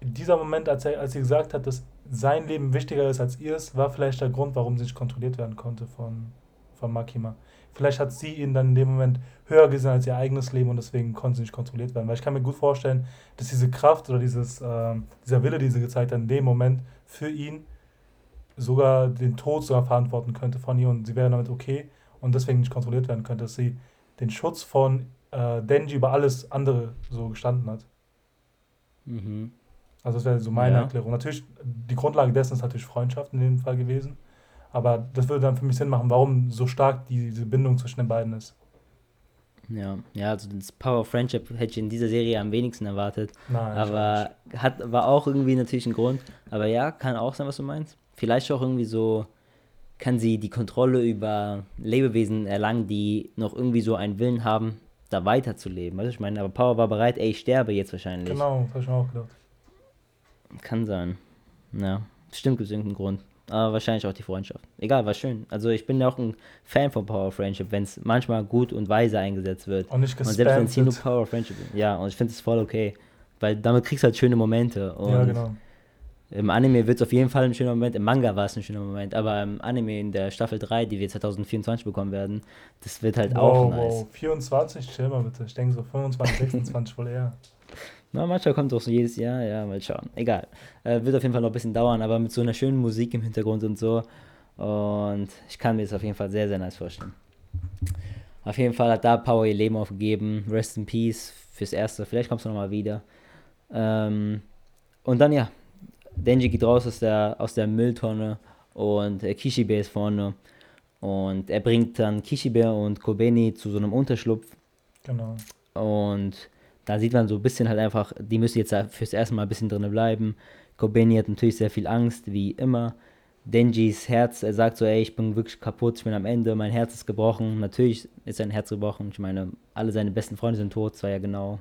dieser Moment, als, er, als sie gesagt hat, dass sein Leben wichtiger ist als ihrs, war vielleicht der Grund, warum sie nicht kontrolliert werden konnte von, von Makima. Vielleicht hat sie ihn dann in dem Moment höher gesehen als ihr eigenes Leben und deswegen konnte sie nicht kontrolliert werden. Weil ich kann mir gut vorstellen, dass diese Kraft oder dieses, äh, dieser Wille, die sie gezeigt hat, in dem Moment für ihn sogar den Tod sogar verantworten könnte von ihr und sie wäre damit okay und deswegen nicht kontrolliert werden könnte, dass sie den Schutz von äh, Denji über alles andere so gestanden hat. Mhm. Also das wäre so meine ja. Erklärung. Natürlich, die Grundlage dessen ist natürlich Freundschaft in dem Fall gewesen. Aber das würde dann für mich Sinn machen, warum so stark die, diese Bindung zwischen den beiden ist. Ja, ja, also das Power of Friendship hätte ich in dieser Serie am wenigsten erwartet. Nein, aber hat, war auch irgendwie natürlich ein Grund. Aber ja, kann auch sein, was du meinst. Vielleicht auch irgendwie so, kann sie die Kontrolle über Lebewesen erlangen, die noch irgendwie so einen Willen haben, da weiterzuleben. Weißt du, ich meine, aber Power war bereit, ey, ich sterbe jetzt wahrscheinlich. Genau, das habe ich mir auch gedacht. Kann sein. Ja, stimmt, gibt es irgendeinen Grund. Aber wahrscheinlich auch die Freundschaft. Egal, war schön. Also ich bin ja auch ein Fan von Power Friendship, wenn es manchmal gut und weise eingesetzt wird. Und nicht Und selbst wenn es hier nur Power Friendship ist. Ja, und ich finde es voll okay. Weil damit kriegst du halt schöne Momente. Und ja, genau. Im Anime wird es auf jeden Fall ein schöner Moment, im Manga war es ein schöner Moment, aber im Anime in der Staffel 3, die wir 2024 bekommen werden, das wird halt wow, auch nice. Wow, 24, chill mal bitte. Ich denke so 25, 26 wohl eher. [LAUGHS] Na, manchmal kommt auch so jedes Jahr, ja, mal schauen. Egal. Äh, wird auf jeden Fall noch ein bisschen dauern, aber mit so einer schönen Musik im Hintergrund und so. Und ich kann mir das auf jeden Fall sehr, sehr nice vorstellen. Auf jeden Fall hat da Power ihr Leben aufgegeben. Rest in Peace fürs Erste. Vielleicht kommst du nochmal wieder. Ähm, und dann ja, Denji geht raus aus der, aus der Mülltonne und äh, Kishibe ist vorne. Und er bringt dann Kishibe und Kobeni zu so einem Unterschlupf. Genau. Und da sieht man so ein bisschen halt einfach, die müssen jetzt fürs erste Mal ein bisschen drin bleiben. Kobeni hat natürlich sehr viel Angst, wie immer. Denjis Herz, er sagt so, ey, ich bin wirklich kaputt, ich bin am Ende, mein Herz ist gebrochen. Natürlich ist sein Herz gebrochen. Ich meine, alle seine besten Freunde sind tot, das war ja genau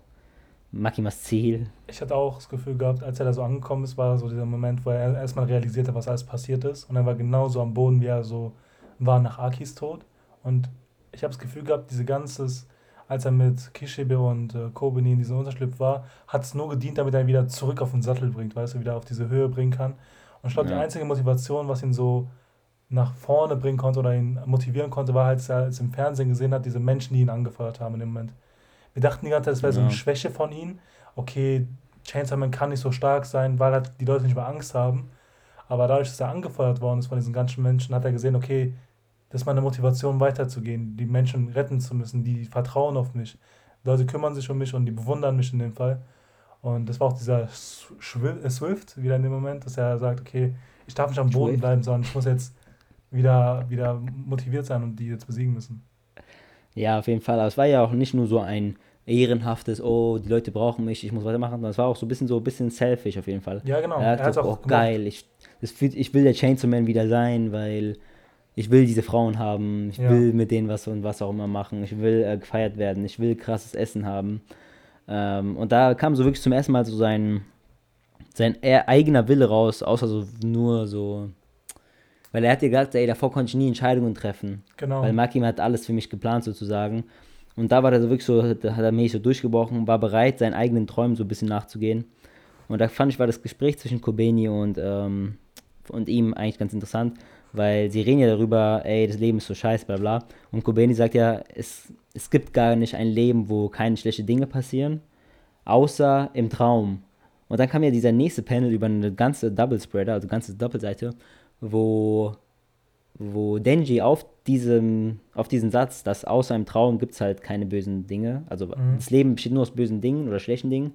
Makimas Ziel. Ich hatte auch das Gefühl gehabt, als er da so angekommen ist, war so dieser Moment, wo er erstmal realisierte, was alles passiert ist. Und er war genauso am Boden, wie er so war nach Akis Tod. Und ich habe das Gefühl gehabt, diese ganzes, als er mit Kishibe und äh, Kobeni in diesem Unterschlupf war, hat es nur gedient, damit er ihn wieder zurück auf den Sattel bringt, weißt du, wieder auf diese Höhe bringen kann. Und ich glaube, ja. die einzige Motivation, was ihn so nach vorne bringen konnte oder ihn motivieren konnte, war halt, als er als im Fernsehen gesehen hat, diese Menschen, die ihn angefeuert haben in dem Moment. Wir dachten die ganze Zeit, das wäre ja. so eine Schwäche von ihm. Okay, Chainsaw Man kann nicht so stark sein, weil halt die Leute nicht mehr Angst haben. Aber dadurch, dass er angefeuert worden ist von diesen ganzen Menschen, hat er gesehen, okay, das ist meine Motivation weiterzugehen, die Menschen retten zu müssen, die vertrauen auf mich. Die Leute kümmern sich um mich und die bewundern mich in dem Fall. Und das war auch dieser äh, Swift wieder in dem Moment, dass er sagt, okay, ich darf nicht am Boden bleiben, sondern ich muss jetzt wieder, wieder motiviert sein und die jetzt besiegen müssen. Ja, auf jeden Fall. Aber es war ja auch nicht nur so ein ehrenhaftes, oh, die Leute brauchen mich, ich muss weitermachen, sondern es war auch so ein bisschen so ein bisschen selfish auf jeden Fall. Ja, genau. Er hat, er gesagt, auch oh, geil, ich, das fühlt, ich will der Chainsaw Man wieder sein, weil ich will diese Frauen haben, ich ja. will mit denen was und was auch immer machen, ich will äh, gefeiert werden, ich will krasses Essen haben. Ähm, und da kam so wirklich zum ersten Mal so sein, sein eigener Wille raus, außer so nur so weil er hat dir gesagt, ey, davor konnte ich nie Entscheidungen treffen. Genau. Weil Makim hat alles für mich geplant sozusagen. Und da war er so wirklich so, da hat er mich so durchgebrochen, war bereit, seinen eigenen Träumen so ein bisschen nachzugehen. Und da fand ich, war das Gespräch zwischen Kobeni und, ähm, und ihm eigentlich ganz interessant, weil sie reden ja darüber, ey, das Leben ist so scheiße, bla bla. Und Kobeni sagt ja, es, es gibt gar nicht ein Leben, wo keine schlechten Dinge passieren, außer im Traum. Und dann kam ja dieser nächste Panel über eine ganze Double Spreader, also ganze Doppelseite, wo, wo Denji auf diesem, auf diesen Satz, dass außer im Traum gibt es halt keine bösen Dinge, also mhm. das Leben besteht nur aus bösen Dingen oder schlechten Dingen,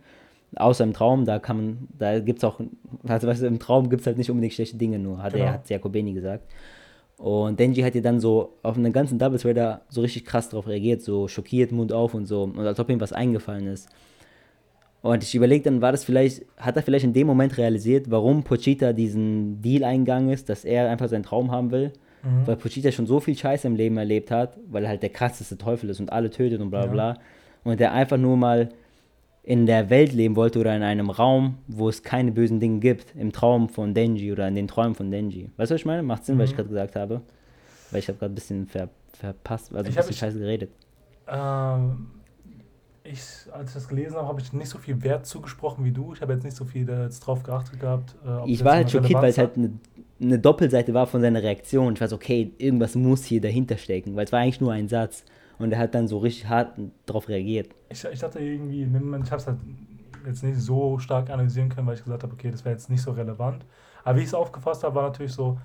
außer im Traum, da kann man, da gibt es auch, also weißt du, im Traum gibt es halt nicht unbedingt schlechte Dinge nur, hat genau. er, hat Jakobeni gesagt. Und Denji hat ja dann so auf einen ganzen Double Threader so richtig krass darauf reagiert, so schockiert, Mund auf und so, und als ob ihm was eingefallen ist. Und ich überlege dann, war das vielleicht, hat er vielleicht in dem Moment realisiert, warum Pochita diesen Deal eingegangen ist, dass er einfach seinen Traum haben will. Mhm. Weil Pochita schon so viel Scheiße im Leben erlebt hat, weil er halt der krasseste Teufel ist und alle tötet und bla bla. Ja. Und der einfach nur mal in der Welt leben wollte oder in einem Raum, wo es keine bösen Dinge gibt, im Traum von Denji oder in den Träumen von Denji. Weißt du, was ich meine? Macht Sinn, mhm. was ich gerade gesagt habe? Weil ich habe gerade ein bisschen ver, verpasst, also ein bisschen scheiße geredet. Ähm, ich, als ich das gelesen habe, habe ich nicht so viel Wert zugesprochen wie du. Ich habe jetzt nicht so viel jetzt drauf geachtet gehabt. Äh, ich war halt schockiert, weil es halt eine, eine, Doppelseite war von seiner Reaktion. Ich weiß, okay, irgendwas muss hier dahinter stecken, weil es war eigentlich nur ein Satz. Und er hat dann so richtig hart darauf reagiert. Ich, ich dachte irgendwie, ich habe es halt jetzt nicht so stark analysieren können, weil ich gesagt habe, okay, das wäre jetzt nicht so relevant. Aber wie ich es aufgefasst habe, war natürlich so,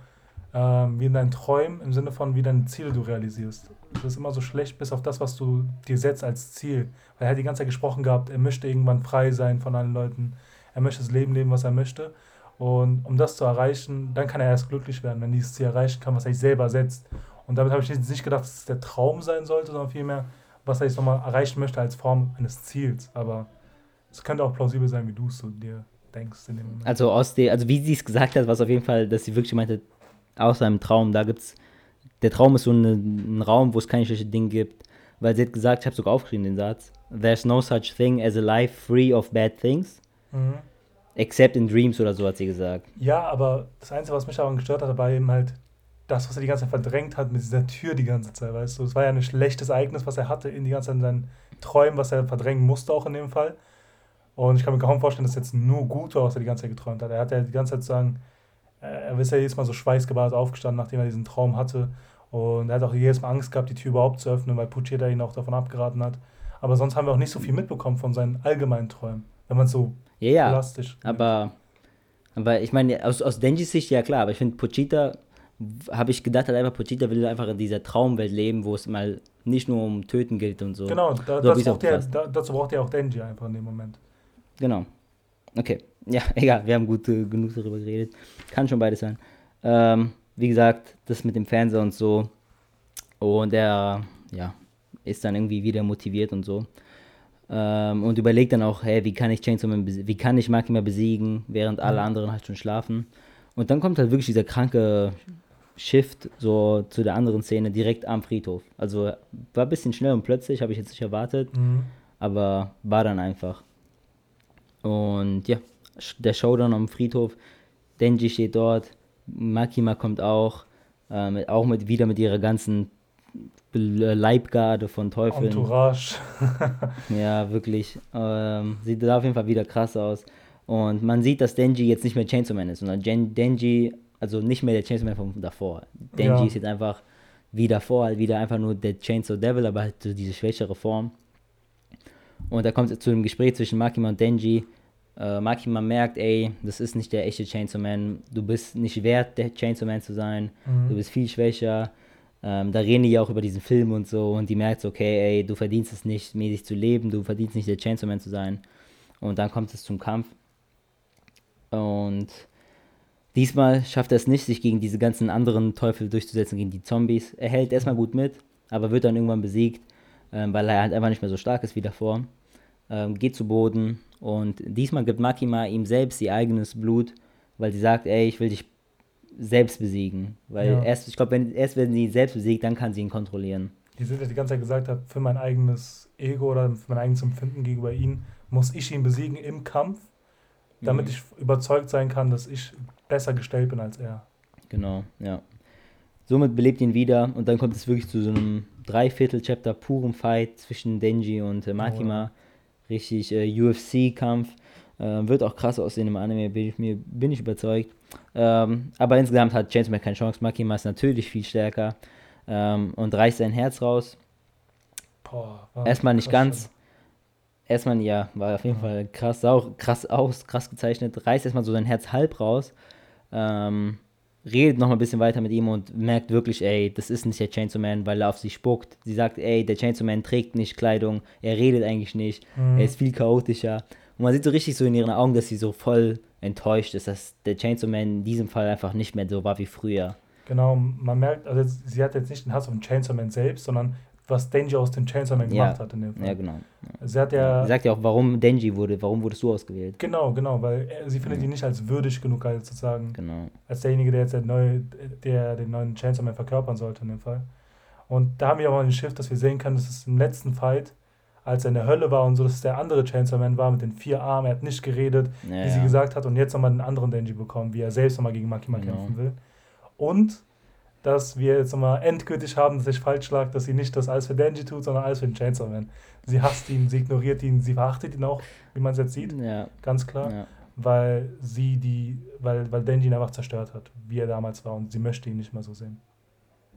ähm, wie in deinen Träumen, im Sinne von, wie deine Ziele du realisierst. Du ist immer so schlecht bis auf das, was du dir setzt als Ziel. Weil er hat die ganze Zeit gesprochen gehabt, er möchte irgendwann frei sein von allen Leuten. Er möchte das Leben leben, was er möchte. Und um das zu erreichen, dann kann er erst glücklich werden, wenn dieses Ziel erreichen kann, was er sich selber setzt. Und damit habe ich jetzt nicht gedacht, dass es der Traum sein sollte, sondern vielmehr, was er jetzt nochmal erreichen möchte als Form eines Ziels. Aber es könnte auch plausibel sein, wie du es so dir denkst in dem Moment. Also aus der, also wie sie es gesagt hat, was auf jeden Fall, dass sie wirklich meinte, außer im Traum, da gibt's, der Traum ist so eine, ein Raum, wo es keine schlechten Dinge gibt. Weil sie hat gesagt, ich habe sogar aufgeschrieben den Satz, There's no such thing as a life free of bad things. Mhm. Except in dreams oder so hat sie gesagt. Ja, aber das Einzige, was mich daran gestört hat, war eben halt das, was er die ganze Zeit verdrängt hat mit dieser Tür die ganze Zeit, weißt du. Es war ja ein schlechtes Ereignis, was er hatte in die ganze Zeit in seinen Träumen, was er verdrängen musste auch in dem Fall. Und ich kann mir kaum vorstellen, dass jetzt nur gut war, was er die ganze Zeit geträumt hat. Er hat ja die ganze Zeit sagen, er ist ja jedes Mal so schweißgebadet aufgestanden, nachdem er diesen Traum hatte. Und er hat auch jedes Mal Angst gehabt, die Tür überhaupt zu öffnen, weil Pucheta ihn auch davon abgeraten hat. Aber sonst haben wir auch nicht so viel mitbekommen von seinen allgemeinen Träumen, wenn man es so ja, ja. plastisch. Aber, aber ich meine, aus, aus Denjis Sicht ja klar, aber ich finde, Puchita, habe ich gedacht, hat einfach, Puchita will einfach in dieser Traumwelt leben, wo es mal nicht nur um Töten gilt und so. Genau, da, so, braucht er, da, dazu braucht er auch Denji einfach in dem Moment. Genau. Okay, ja, [LAUGHS] egal, wir haben gut äh, genug darüber geredet. Kann schon beides sein. Ähm, wie gesagt, das mit dem Fernseher und so. Und er, ja, ist dann irgendwie wieder motiviert und so. Ähm, und überlegt dann auch, hey, wie kann ich Chainsaw Man wie kann ich Makima besiegen, während alle mhm. anderen halt schon schlafen. Und dann kommt halt wirklich dieser kranke Shift so zu der anderen Szene direkt am Friedhof. Also war ein bisschen schnell und plötzlich, habe ich jetzt nicht erwartet, mhm. aber war dann einfach. Und ja, der Showdown am Friedhof. Denji steht dort, Makima kommt auch, äh, mit, auch mit, wieder mit ihrer ganzen Leibgarde von Teufeln. Entourage. [LAUGHS] ja, wirklich. Ähm, sieht da auf jeden Fall wieder krass aus. Und man sieht, dass Denji jetzt nicht mehr Chainsaw Man ist, sondern Gen Denji, also nicht mehr der Chainsaw Man von davor. Denji ja. ist jetzt einfach wie davor, halt wieder einfach nur der Chainsaw Devil, aber halt so diese schwächere Form. Und da kommt es zu einem Gespräch zwischen Makima und Denji. Äh, Makima merkt, ey, das ist nicht der echte Chainsaw Man. Du bist nicht wert, der Chainsaw Man zu sein. Mhm. Du bist viel schwächer. Ähm, da reden die ja auch über diesen Film und so. Und die merkt, okay, ey, du verdienst es nicht, mäßig zu leben. Du verdienst nicht, der Chainsaw Man zu sein. Und dann kommt es zum Kampf. Und diesmal schafft er es nicht, sich gegen diese ganzen anderen Teufel durchzusetzen, gegen die Zombies. Er hält erstmal gut mit, aber wird dann irgendwann besiegt, ähm, weil er halt einfach nicht mehr so stark ist wie davor. Ähm, geht zu Boden und diesmal gibt Makima ihm selbst ihr eigenes Blut, weil sie sagt, ey, ich will dich selbst besiegen. Weil ja. erst, ich glaube, wenn, erst wenn sie ihn selbst besiegt, dann kann sie ihn kontrollieren. Die sind ja die ganze Zeit gesagt hat, für mein eigenes Ego oder für mein eigenes Empfinden gegenüber ihm muss ich ihn besiegen im Kampf damit mhm. ich überzeugt sein kann, dass ich besser gestellt bin als er. Genau, ja. Somit belebt ihn wieder und dann kommt es wirklich zu so einem Dreiviertel-Chapter purem Fight zwischen Denji und äh, Makima. Oh. Richtig äh, UFC-Kampf. Äh, wird auch krass aussehen im Anime, bin ich, mir, bin ich überzeugt. Ähm, aber insgesamt hat Chainsaw keine Chance. Makima ist natürlich viel stärker ähm, und reißt sein Herz raus. Boah, Erstmal nicht ganz, erstmal, ja, war auf jeden Fall krass, auch krass aus, krass gezeichnet, reißt erstmal so sein Herz halb raus, ähm, redet noch mal ein bisschen weiter mit ihm und merkt wirklich, ey, das ist nicht der Chainsaw Man, weil er auf sie spuckt. Sie sagt, ey, der Chainsaw Man trägt nicht Kleidung, er redet eigentlich nicht, mhm. er ist viel chaotischer. Und man sieht so richtig so in ihren Augen, dass sie so voll enttäuscht ist, dass der Chainsaw Man in diesem Fall einfach nicht mehr so war wie früher. Genau, man merkt, also sie hat jetzt nicht den Hass auf den Chainsaw Man selbst, sondern was Denji aus dem Chainsaw Man gemacht ja. hat in dem Fall. Ja, genau. Ja. Sie hat ja. Sie sagt ja auch, warum Denji wurde, warum wurdest du ausgewählt? Genau, genau, weil sie findet ihn nicht als würdig genug, als sozusagen. Genau. Als derjenige, der jetzt der, neue, der den neuen Chainsaw Man verkörpern sollte in dem Fall. Und da haben wir auch ein Schiff, dass wir sehen können, dass es im letzten Fight, als er in der Hölle war und so, dass es der andere Chainsaw Man war mit den vier Armen, er hat nicht geredet, wie sie gesagt hat, und jetzt nochmal den anderen Denji bekommen, wie er selbst nochmal gegen Makima genau. kämpfen will. Und dass wir jetzt nochmal endgültig haben, dass ich falsch lag, dass sie nicht das alles für Denji tut, sondern alles für den Chainsaw Man. Sie hasst ihn, sie ignoriert ihn, sie verachtet ihn auch, wie man es jetzt sieht. Ja. Ganz klar. Ja. Weil sie die, weil, weil Denji ihn einfach zerstört hat, wie er damals war und sie möchte ihn nicht mehr so sehen.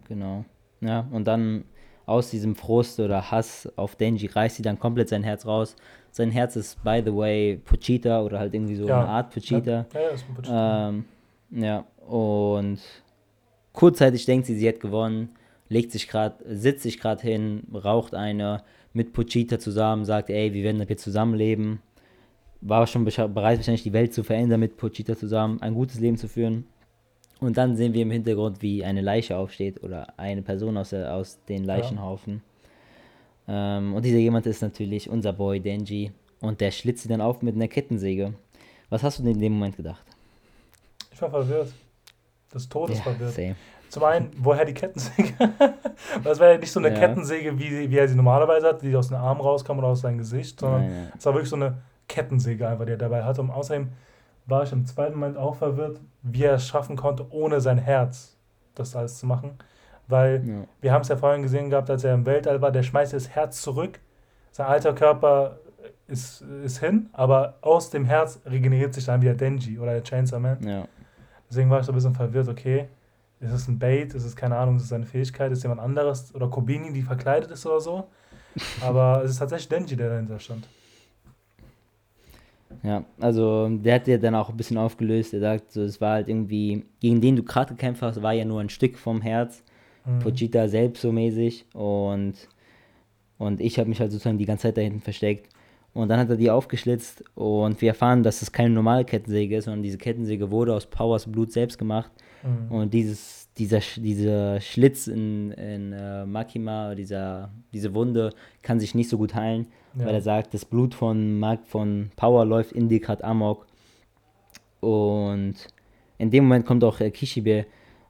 Genau. Ja, und dann aus diesem Frust oder Hass auf Denji reißt sie dann komplett sein Herz raus. Sein Herz ist, by the way, Pochita oder halt irgendwie so ja. eine Art Pochita. Ja, ja, ist ein Pochita. Ähm, ja, und Kurzzeitig denkt sie, sie hat gewonnen, legt sich gerade, sitzt sich gerade hin, raucht eine mit Puchita zusammen, sagt, ey, wir werden jetzt zusammenleben. War schon bereit, wahrscheinlich die Welt zu verändern mit Puchita zusammen, ein gutes Leben zu führen. Und dann sehen wir im Hintergrund, wie eine Leiche aufsteht oder eine Person aus, der, aus den Leichenhaufen. Ja. Ähm, und dieser jemand ist natürlich unser Boy Denji. Und der schlitzt sie dann auf mit einer Kettensäge. Was hast du denn in dem Moment gedacht? Ich war verwirrt des Todes ja, verwirrt. Same. Zum einen, woher die Kettensäge? [LAUGHS] das war ja nicht so eine ja. Kettensäge, wie, wie er sie normalerweise hat, die aus dem Arm rauskam oder aus seinem Gesicht, sondern es war wirklich so eine Kettensäge einfach, die er dabei hatte. Und außerdem war ich im zweiten Moment auch verwirrt, wie er es schaffen konnte, ohne sein Herz das alles zu machen. Weil ja. wir haben es ja vorhin gesehen gehabt, als er im Weltall war, der schmeißt das Herz zurück. Sein alter Körper ist, ist hin, aber aus dem Herz regeneriert sich dann wieder Denji oder der Chainsaw Man. Ja. Deswegen war ich so ein bisschen verwirrt, okay, ist es ein Bait, ist es keine Ahnung, ist es eine Fähigkeit, ist es jemand anderes oder Kobini, die verkleidet ist oder so. [LAUGHS] Aber es ist tatsächlich Denji, der dahinter stand. Ja, also der hat ja dann auch ein bisschen aufgelöst. Er sagt, so, es war halt irgendwie, gegen den du gerade gekämpft hast, war ja nur ein Stück vom Herz. Mhm. Pochita selbst so mäßig. Und, und ich habe mich halt sozusagen die ganze Zeit da hinten versteckt. Und dann hat er die aufgeschlitzt und wir erfahren, dass es keine normale Kettensäge ist, sondern diese Kettensäge wurde aus Powers Blut selbst gemacht. Mhm. Und dieses, dieser, dieser Schlitz in, in uh, Makima, dieser, diese Wunde, kann sich nicht so gut heilen, ja. weil er sagt, das Blut von, Mark, von Power läuft in die gerade Amok. Und in dem Moment kommt auch äh, Kishibe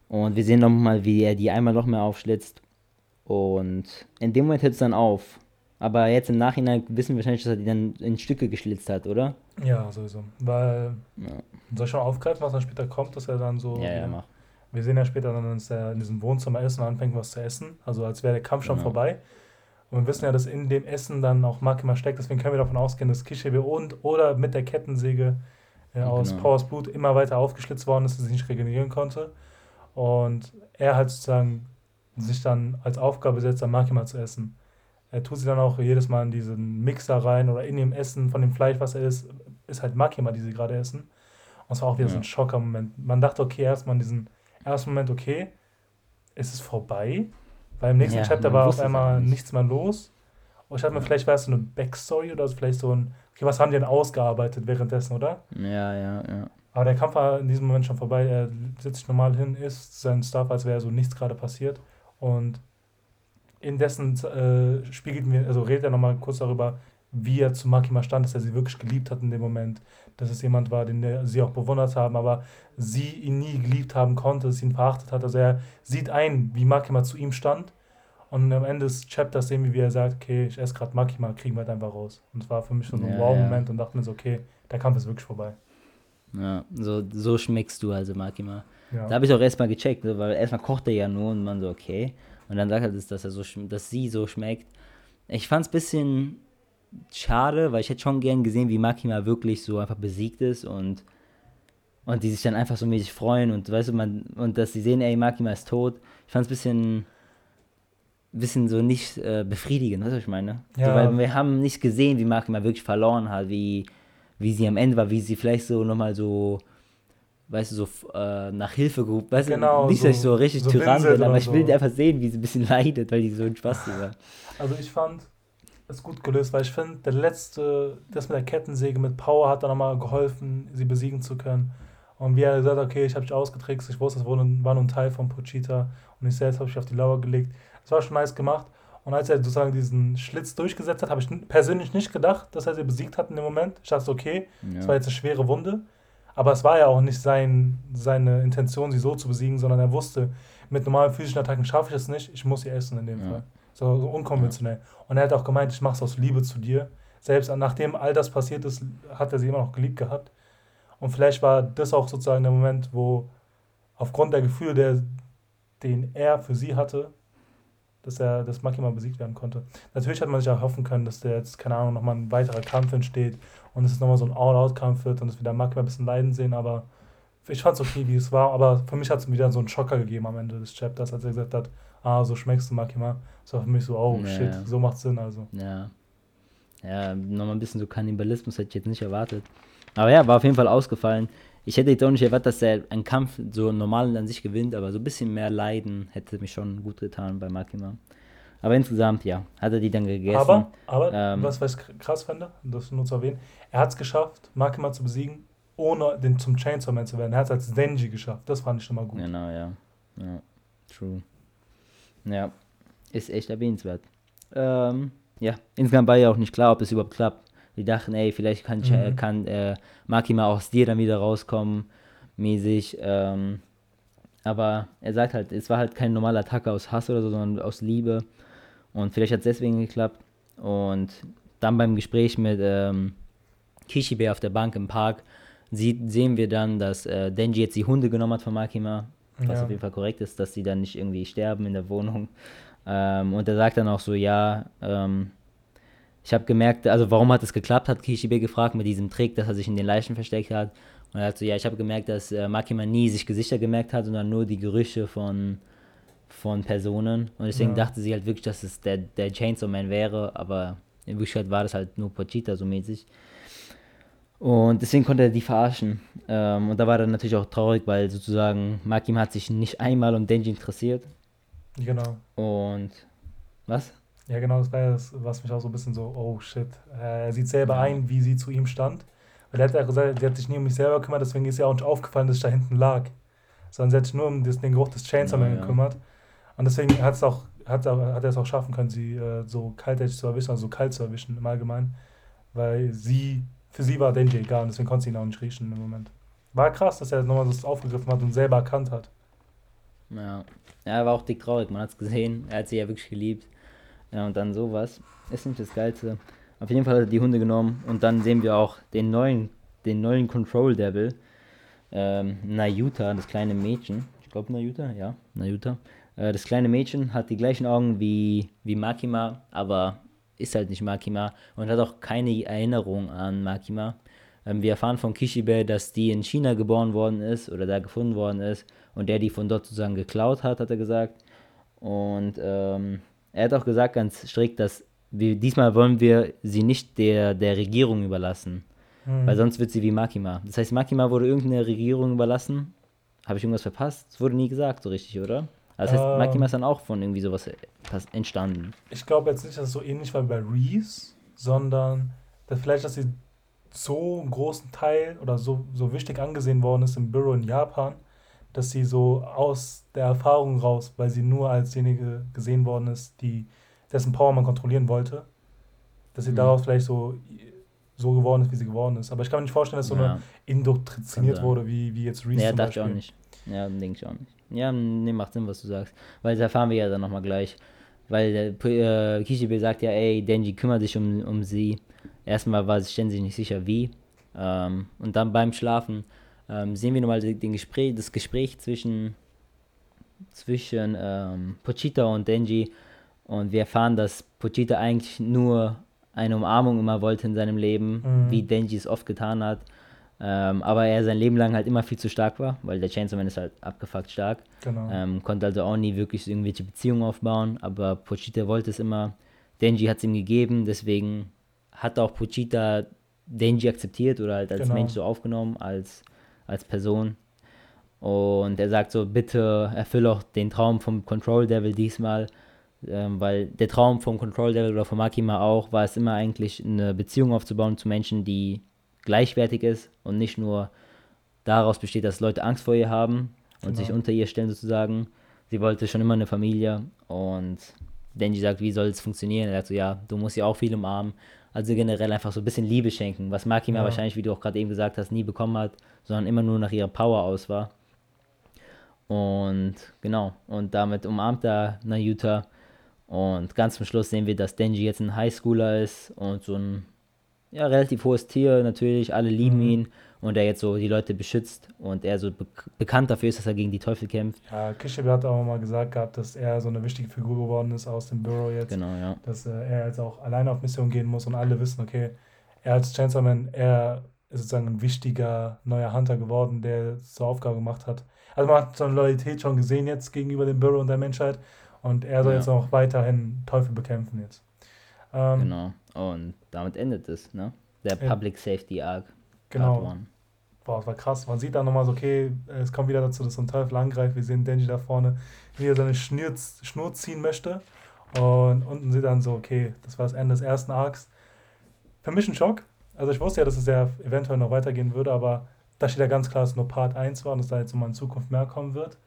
und wir sehen nochmal, wie er die einmal noch mehr aufschlitzt. Und in dem Moment hört es dann auf. Aber jetzt im Nachhinein wissen wir wahrscheinlich, dass er die dann in Stücke geschlitzt hat, oder? Ja, sowieso. Weil, Ja, soll ich schon aufgreifen, was dann später kommt, dass er dann so. ja, ja mach. Wir sehen ja später dann, dass er in diesem Wohnzimmer ist und anfängt, was zu essen. Also als wäre der Kampf schon Ja. vorbei. Und wir wissen ja, dass in dem Essen dann auch Makima steckt. Deswegen können wir davon ausgehen, dass Kishibe und oder mit der Kettensäge äh, aus Genau. Powers Blut immer weiter aufgeschlitzt worden ist, dass er sich nicht regenerieren konnte. Und er hat sozusagen sich dann als Aufgabe setzt, dann Makima zu essen. Er tut sie dann auch jedes Mal in diesen Mixer rein oder in dem Essen von dem Fleisch, was er isst, ist halt Makima, die sie gerade essen. Und es war auch wieder so ein Ja. Schocker-Moment. Man dachte, okay, erstmal in diesem ersten Moment, okay, ist es vorbei? Weil im nächsten Ja, Chapter war auf einmal nicht. nichts mehr los. Und ich dachte mir, vielleicht war es so eine Backstory oder vielleicht so ein, okay, was haben die denn ausgearbeitet währenddessen, oder? Ja, ja, ja. Aber der Kampf war in diesem Moment schon vorbei. Er setzt sich normal hin, isst seinen Stuff, als wäre so nichts gerade passiert. Und indessen äh, spiegelt mir, also redet er nochmal kurz darüber, wie er zu Makima stand, dass er sie wirklich geliebt hat in dem Moment. Dass es jemand war, den sie auch bewundert haben, aber sie ihn nie geliebt haben konnte, dass sie ihn verachtet hat. Also er sieht ein, wie Makima zu ihm stand. Und am Ende des Chapters sehen wir, wie er sagt, okay, ich esse gerade Makima, kriegen wir halt einfach raus. Und es war für mich so ein Ja, Wow-Moment und dachte mir so, okay, der Kampf ist wirklich vorbei. ja. So, so schmeckst du also, Makima. Ja. Da habe ich auch erstmal gecheckt, weil erstmal kocht er ja nur und man so, okay. Und dann sagt er, das, dass, er so, dass sie so schmeckt. Ich fand es ein bisschen schade, weil ich hätte schon gern gesehen, wie Makima wirklich so einfach besiegt ist und, und die sich dann einfach so mäßig freuen und weißt du, man, und dass sie sehen, ey, Makima ist tot. Ich fand es ein bisschen, bisschen so nicht äh, befriedigend, weißt du, was ich meine? So, Ja. weil wir haben nicht gesehen, wie Makima wirklich verloren hat, wie, wie sie am Ende war, wie sie vielleicht so nochmal so weißt du, so äh, nach Hilfe gerufen. Weißt Genau, du, nicht, dass ich so- so richtig so Tyrann bin, aber ich will so. einfach sehen, wie sie ein bisschen [LAUGHS] leidet, weil die so ein Spaß war. Also ich fand es gut gelöst, weil ich finde, der letzte, das mit der Kettensäge mit Power hat dann nochmal geholfen, sie besiegen zu können. Und wie er gesagt hat, okay, ich habe dich ausgetrickst, ich wusste, das war nur ein Teil von Pochita und ich selbst habe ich auf die Lauer gelegt. Das war schon nice gemacht. Und als er sozusagen diesen Schlitz durchgesetzt hat, habe ich persönlich nicht gedacht, dass er sie besiegt hat in dem Moment. Ich dachte, okay, das war Ja. jetzt eine schwere Wunde. Aber es war ja auch nicht sein, seine Intention, sie so zu besiegen, sondern er wusste, mit normalen physischen Attacken schaffe ich es nicht, ich muss sie essen in dem Ja. Fall. So, so unkonventionell. Und er hat auch gemeint, ich mache es aus Liebe zu dir. Selbst nachdem all das passiert ist, hat er sie immer noch geliebt gehabt. Und vielleicht war das auch sozusagen der Moment, wo aufgrund der Gefühle, der, den er für sie hatte, dass er, dass Makima besiegt werden konnte. Natürlich hat man sich auch hoffen können, dass der jetzt, keine Ahnung, nochmal ein weiterer Kampf entsteht und es nochmal so ein All-Out-Kampf wird und wir da Makima ein bisschen leiden sehen, aber ich fand es okay, wie es war, aber für mich hat es wieder so einen Schocker gegeben am Ende des Chapters, als er gesagt hat, ah, so schmeckst du Makima. Das war für mich so, oh Ja, shit, so macht Sinn also. Ja. Ja, nochmal ein bisschen so Kannibalismus hätte ich jetzt nicht erwartet. Aber ja, war auf jeden Fall ausgefallen. Ich hätte jetzt auch nicht erwartet, dass er einen Kampf so normal an sich gewinnt, aber so ein bisschen mehr Leiden hätte mich schon gut getan bei Makima. Aber insgesamt, ja, hat er die dann gegessen. Aber, aber Ähm, was, was ich krass fände, das nur zu erwähnen, er hat es geschafft, Makima zu besiegen, ohne den zum Chainsaw Man zu werden. Er hat es als Denji geschafft. Das fand ich schon mal gut. Genau, ja. Ja, true. Ja, ist echt erwähnenswert. Ähm, ja, insgesamt war ja auch nicht klar, ob es überhaupt klappt. Die dachten, ey, vielleicht kann, ich, Mhm. kann äh, Makima aus dir dann wieder rauskommen, mäßig. Ähm, aber er sagt halt, es war halt keine normale Attacke aus Hass oder so, sondern aus Liebe. Und vielleicht hat es deswegen geklappt. Und dann beim Gespräch mit ähm, Kishibe auf der Bank im Park sieht, sehen wir dann, dass äh, Denji jetzt die Hunde genommen hat von Makima, was Ja. auf jeden Fall korrekt ist, dass sie dann nicht irgendwie sterben in der Wohnung. Ähm, und er sagt dann auch so, ja, ähm, ich habe gemerkt, also warum hat es geklappt, hat Kishibe gefragt mit diesem Trick, dass er sich in den Leichen versteckt hat. Und er hat so, ja, ich habe gemerkt, dass äh, Makima nie sich Gesichter gemerkt hat, sondern nur die Gerüche von, von Personen. Und deswegen Ja. dachte sie halt wirklich, dass es der, der Chainsaw Man wäre, aber in Wirklichkeit war das halt nur Pochita so mäßig. Und deswegen konnte er die verarschen. Ähm, und da war er natürlich auch traurig, weil sozusagen Makima hat sich nicht einmal um Denji interessiert. Genau. Und was? Ja, genau, das war das, was mich auch so ein bisschen so, oh shit. Äh, Er sieht selber Ja. ein, wie sie zu ihm stand. Weil er hat ja gesagt, sie hat sich nie um mich selber gekümmert, deswegen ist ihr auch nicht aufgefallen, dass ich da hinten lag. Sondern sie hat sich nur um den Geruch des Chainsaw Man Ja, ja. gekümmert. Und deswegen hat's auch, hat, er- hat er es auch schaffen können, sie äh, so kaltätig zu erwischen, also so kalt zu erwischen im Allgemeinen. Weil sie, für sie war Denji egal und deswegen konnte sie ihn auch nicht riechen im Moment. War krass, dass er nochmal das aufgegriffen hat und selber erkannt hat. Ja. ja, er war auch dick traurig, man hat es gesehen. Er hat sie ja wirklich geliebt. Ja, und dann sowas. Ist nicht das Geilste. Auf jeden Fall hat er die Hunde genommen und dann sehen wir auch den neuen, den neuen Control Devil. Ähm, Nayuta, das kleine Mädchen. Ich glaube Nayuta, ja, Nayuta. Äh, das kleine Mädchen hat die gleichen Augen wie, wie Makima, aber ist halt nicht Makima und hat auch keine Erinnerung an Makima. Ähm, wir erfahren von Kishibe, dass die in China geboren worden ist oder da gefunden worden ist und der die von dort sozusagen geklaut hat, hat er gesagt. Und ähm, er hat auch gesagt ganz strikt, dass wir, diesmal wollen wir sie nicht der, der Regierung überlassen, mhm. weil sonst wird sie wie Makima. Das heißt, Makima wurde irgendeine Regierung überlassen. Habe ich irgendwas verpasst? Das wurde nie gesagt, so richtig, oder? Das heißt, ähm, Makima ist dann auch von irgendwie sowas entstanden. Ich glaube jetzt nicht, dass es so ähnlich war wie bei Reese, sondern dass vielleicht, dass sie so einen großen Teil oder so, so wichtig angesehen worden ist im Büro in Japan, dass sie so aus der Erfahrung raus, weil sie nur als diejenige gesehen worden ist, die dessen Power man kontrollieren wollte, dass sie mhm. daraus vielleicht so, so geworden ist, wie sie geworden ist. Aber ich kann mir nicht vorstellen, dass so ja. eine indoktriniert wurde, wie, wie jetzt Reese. Ja, dachte ich auch nicht. Ja, denke ich auch nicht. Ja, nee, macht Sinn, was du sagst. Weil das erfahren wir ja dann nochmal gleich. Weil äh, Kishibe sagt ja, ey, Denji kümmert sich um, um sie. Erstmal war sie ständig nicht sicher, wie. Ähm, und dann beim Schlafen ähm, sehen wir nochmal den Gespräch, das Gespräch zwischen, zwischen ähm, Pochita und Denji. Und wir erfahren, dass Pochita eigentlich nur eine Umarmung immer wollte in seinem Leben, mhm. wie Denji es oft getan hat. Ähm, aber er sein Leben lang halt immer viel zu stark war, weil der Chainsaw Man ist halt abgefuckt stark. Genau. Ähm, konnte also auch nie wirklich irgendwelche Beziehungen aufbauen, aber Pochita wollte es immer. Denji hat es ihm gegeben, deswegen hat auch Pochita Denji akzeptiert oder halt als genau. Mensch so aufgenommen, als, als Person. Und er sagt so, bitte erfülle auch den Traum vom Control Devil diesmal, ähm, weil der Traum vom Control Devil oder von Makima auch war es immer eigentlich eine Beziehung aufzubauen zu Menschen, die gleichwertig ist und nicht nur daraus besteht, dass Leute Angst vor ihr haben und genau. sich unter ihr stellen sozusagen. Sie wollte schon immer eine Familie und Denji sagt, wie soll es funktionieren? Er sagt so, ja, du musst ja auch viel umarmen. Also generell einfach so ein bisschen Liebe schenken, was Makima ja. wahrscheinlich, wie du auch gerade eben gesagt hast, nie bekommen hat, sondern immer nur nach ihrer Power aus war. Und genau, und damit umarmt er Nayuta. Und ganz zum Schluss sehen wir, dass Denji jetzt ein Highschooler ist und so ein ja, relativ hohes Tier natürlich, alle lieben mhm. ihn und er jetzt so die Leute beschützt und er so be bekannt dafür ist, dass er gegen die Teufel kämpft. Ja, Kishibe hat auch mal gesagt gehabt, dass er so eine wichtige Figur geworden ist aus dem Büro jetzt. Genau, ja. Dass äh, er jetzt auch alleine auf Mission gehen muss und alle wissen, okay, er als Chainsaw Man, er ist sozusagen ein wichtiger neuer Hunter geworden, der zur Aufgabe gemacht hat. Also man hat so eine Loyalität schon gesehen jetzt gegenüber dem Büro und der Menschheit und er soll ja. jetzt auch weiterhin Teufel bekämpfen jetzt. Ähm, genau. Und damit endet es, ne? Der Public ja. Safety Arc. Genau. Boah, das war krass. Man sieht dann nochmal so, okay, es kommt wieder dazu, dass so ein Teufel angreift. Wir sehen Denji da vorne, wie er seine Schnur, Schnur ziehen möchte. Und unten sieht dann so, okay, das war das Ende des ersten Arcs. Für mich ein Schock. Also ich wusste ja, dass es ja eventuell noch weitergehen würde, aber da steht ja ganz klar, dass es nur Part 1 war und dass da jetzt nochmal in Zukunft mehr kommen wird.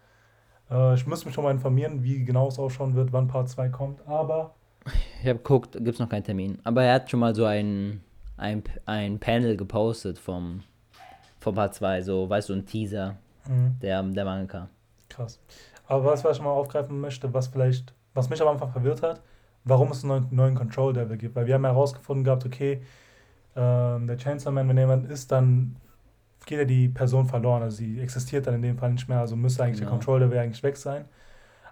Äh, ich muss mich schon mal informieren, wie genau es ausschauen wird, wann Part 2 kommt, aber ich habe geguckt, gibt es noch keinen Termin. Aber er hat schon mal so ein, ein, ein Panel gepostet vom, vom Part 2, so, weißt du, ein Teaser mhm. der, der Manga. Krass. Aber was, was ich mal aufgreifen möchte, was vielleicht, was mich am Anfang verwirrt hat, warum es einen neuen, Control Devil gibt. Weil wir haben herausgefunden gehabt, okay, ähm, der Chainsaw Man, wenn jemand ist, dann geht ja die Person verloren. Also sie existiert dann in dem Fall nicht mehr, also müsste eigentlich genau. der Control Devil eigentlich weg sein.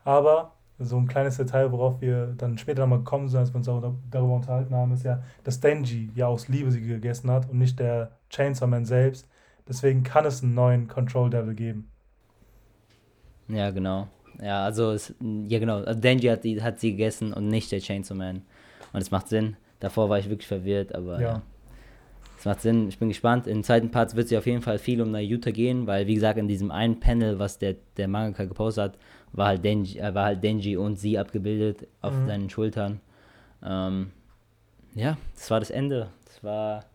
Aber so ein kleines Detail, worauf wir dann später nochmal gekommen sind, als wir uns auch darüber unterhalten haben, ist ja, dass Denji ja aus Liebe sie gegessen hat und nicht der Chainsaw Man selbst. Deswegen kann es einen neuen Control Devil geben. Ja, genau. Ja, also, es, ja, genau. Also Denji hat, die, hat sie gegessen und nicht der Chainsaw Man. Und es macht Sinn. Davor war ich wirklich verwirrt, aber ja. ja. Es macht Sinn, ich bin gespannt. In den zweiten Parts wird es ja auf jeden Fall viel um Nayuta gehen, weil, wie gesagt, in diesem einen Panel, was der, der Mangaka gepostet hat, war halt Denji, äh, war halt Denji und sie abgebildet auf mhm. seinen Schultern. Ähm, ja, das war das Ende. Das war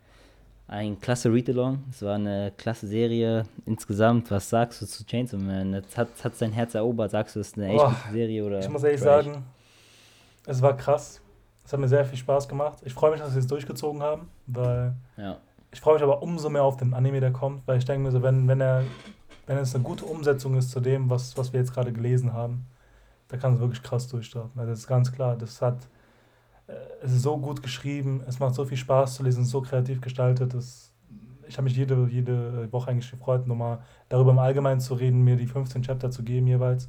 ein klasse Read-Along. Es war eine klasse Serie insgesamt. Was sagst du zu Chainsaw Man? Es hat, hat sein Herz erobert. Sagst du, es ist eine echt oh, gute Serie? Oder ich muss ehrlich Trash? sagen, es war krass. Es hat mir sehr viel Spaß gemacht. Ich freue mich, dass wir es durchgezogen haben, weil ja. ich freue mich aber umso mehr auf den Anime, der kommt, weil ich denke mir so, wenn, wenn er wenn es eine gute Umsetzung ist zu dem, was, was wir jetzt gerade gelesen haben, da kann es wirklich krass durchstarten. Also das ist ganz klar, das hat Äh, es ist so gut geschrieben, es macht so viel Spaß zu lesen, so kreativ gestaltet. Das, ich habe mich jede, jede Woche eigentlich gefreut, nochmal darüber im Allgemeinen zu reden, mir die 15 Chapter zu geben jeweils.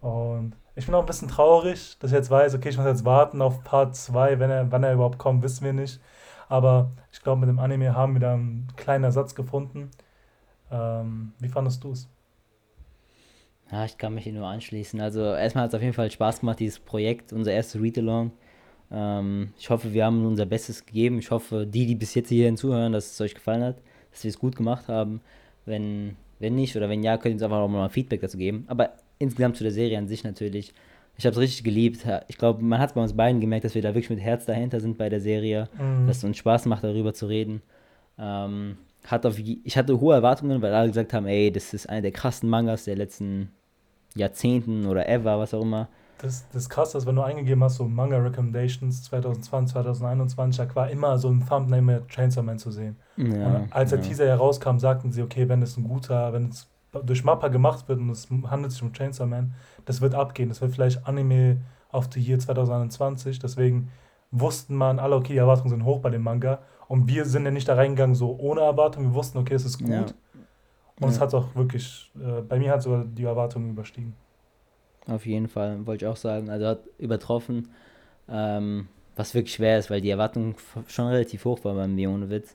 Und ich bin auch ein bisschen traurig, dass ich jetzt weiß, okay, ich muss jetzt warten auf Part 2, wenn er, wann er überhaupt kommt, wissen wir nicht. Aber ich glaube, mit dem Anime haben wir da einen kleinen Ersatz gefunden. Ähm, wie fandest du es? Ja, ich kann mich hier nur anschließen. Also erstmal hat es auf jeden Fall Spaß gemacht, dieses Projekt, unser erstes Read-Along. Ähm, ich hoffe, wir haben unser Bestes gegeben. Ich hoffe, die, die bis jetzt hierhin zuhören, dass es euch gefallen hat, dass wir es gut gemacht haben. Wenn, wenn nicht oder wenn ja, könnt ihr uns einfach auch mal Feedback dazu geben. Aber insgesamt zu der Serie an sich natürlich. Ich habe es richtig geliebt. Ich glaube, man hat es bei uns beiden gemerkt, dass wir da wirklich mit Herz dahinter sind bei der Serie, mhm. dass es uns Spaß macht, darüber zu reden. Ähm, hat auf, ich hatte hohe Erwartungen, weil alle gesagt haben, ey, das ist einer der krassen Mangas der letzten Jahrzehnten oder ever, was auch immer. Das, das ist krass, dass wenn du eingegeben hast, so Manga Recommendations 2020, 2021, da war immer so ein Thumbnail mit Chainsaw Man zu sehen. Ja, als der ja. Teaser herauskam, sagten sie, okay, wenn es ein guter, wenn es durch Mappa gemacht wird und es handelt sich um Chainsaw Man, das wird abgehen. Das wird vielleicht Anime of the Year 2021. Deswegen wussten man alle, okay, die Erwartungen sind hoch bei dem Manga. Und wir sind ja nicht da reingegangen so ohne Erwartung. Wir wussten, okay, es ist gut. Ja. Und es hat auch wirklich, äh, bei mir hat sogar die Erwartungen überstiegen. Auf jeden Fall, wollte ich auch sagen. Also hat übertroffen, ähm, was wirklich schwer ist, weil die Erwartung schon relativ hoch war beim ohne Witz.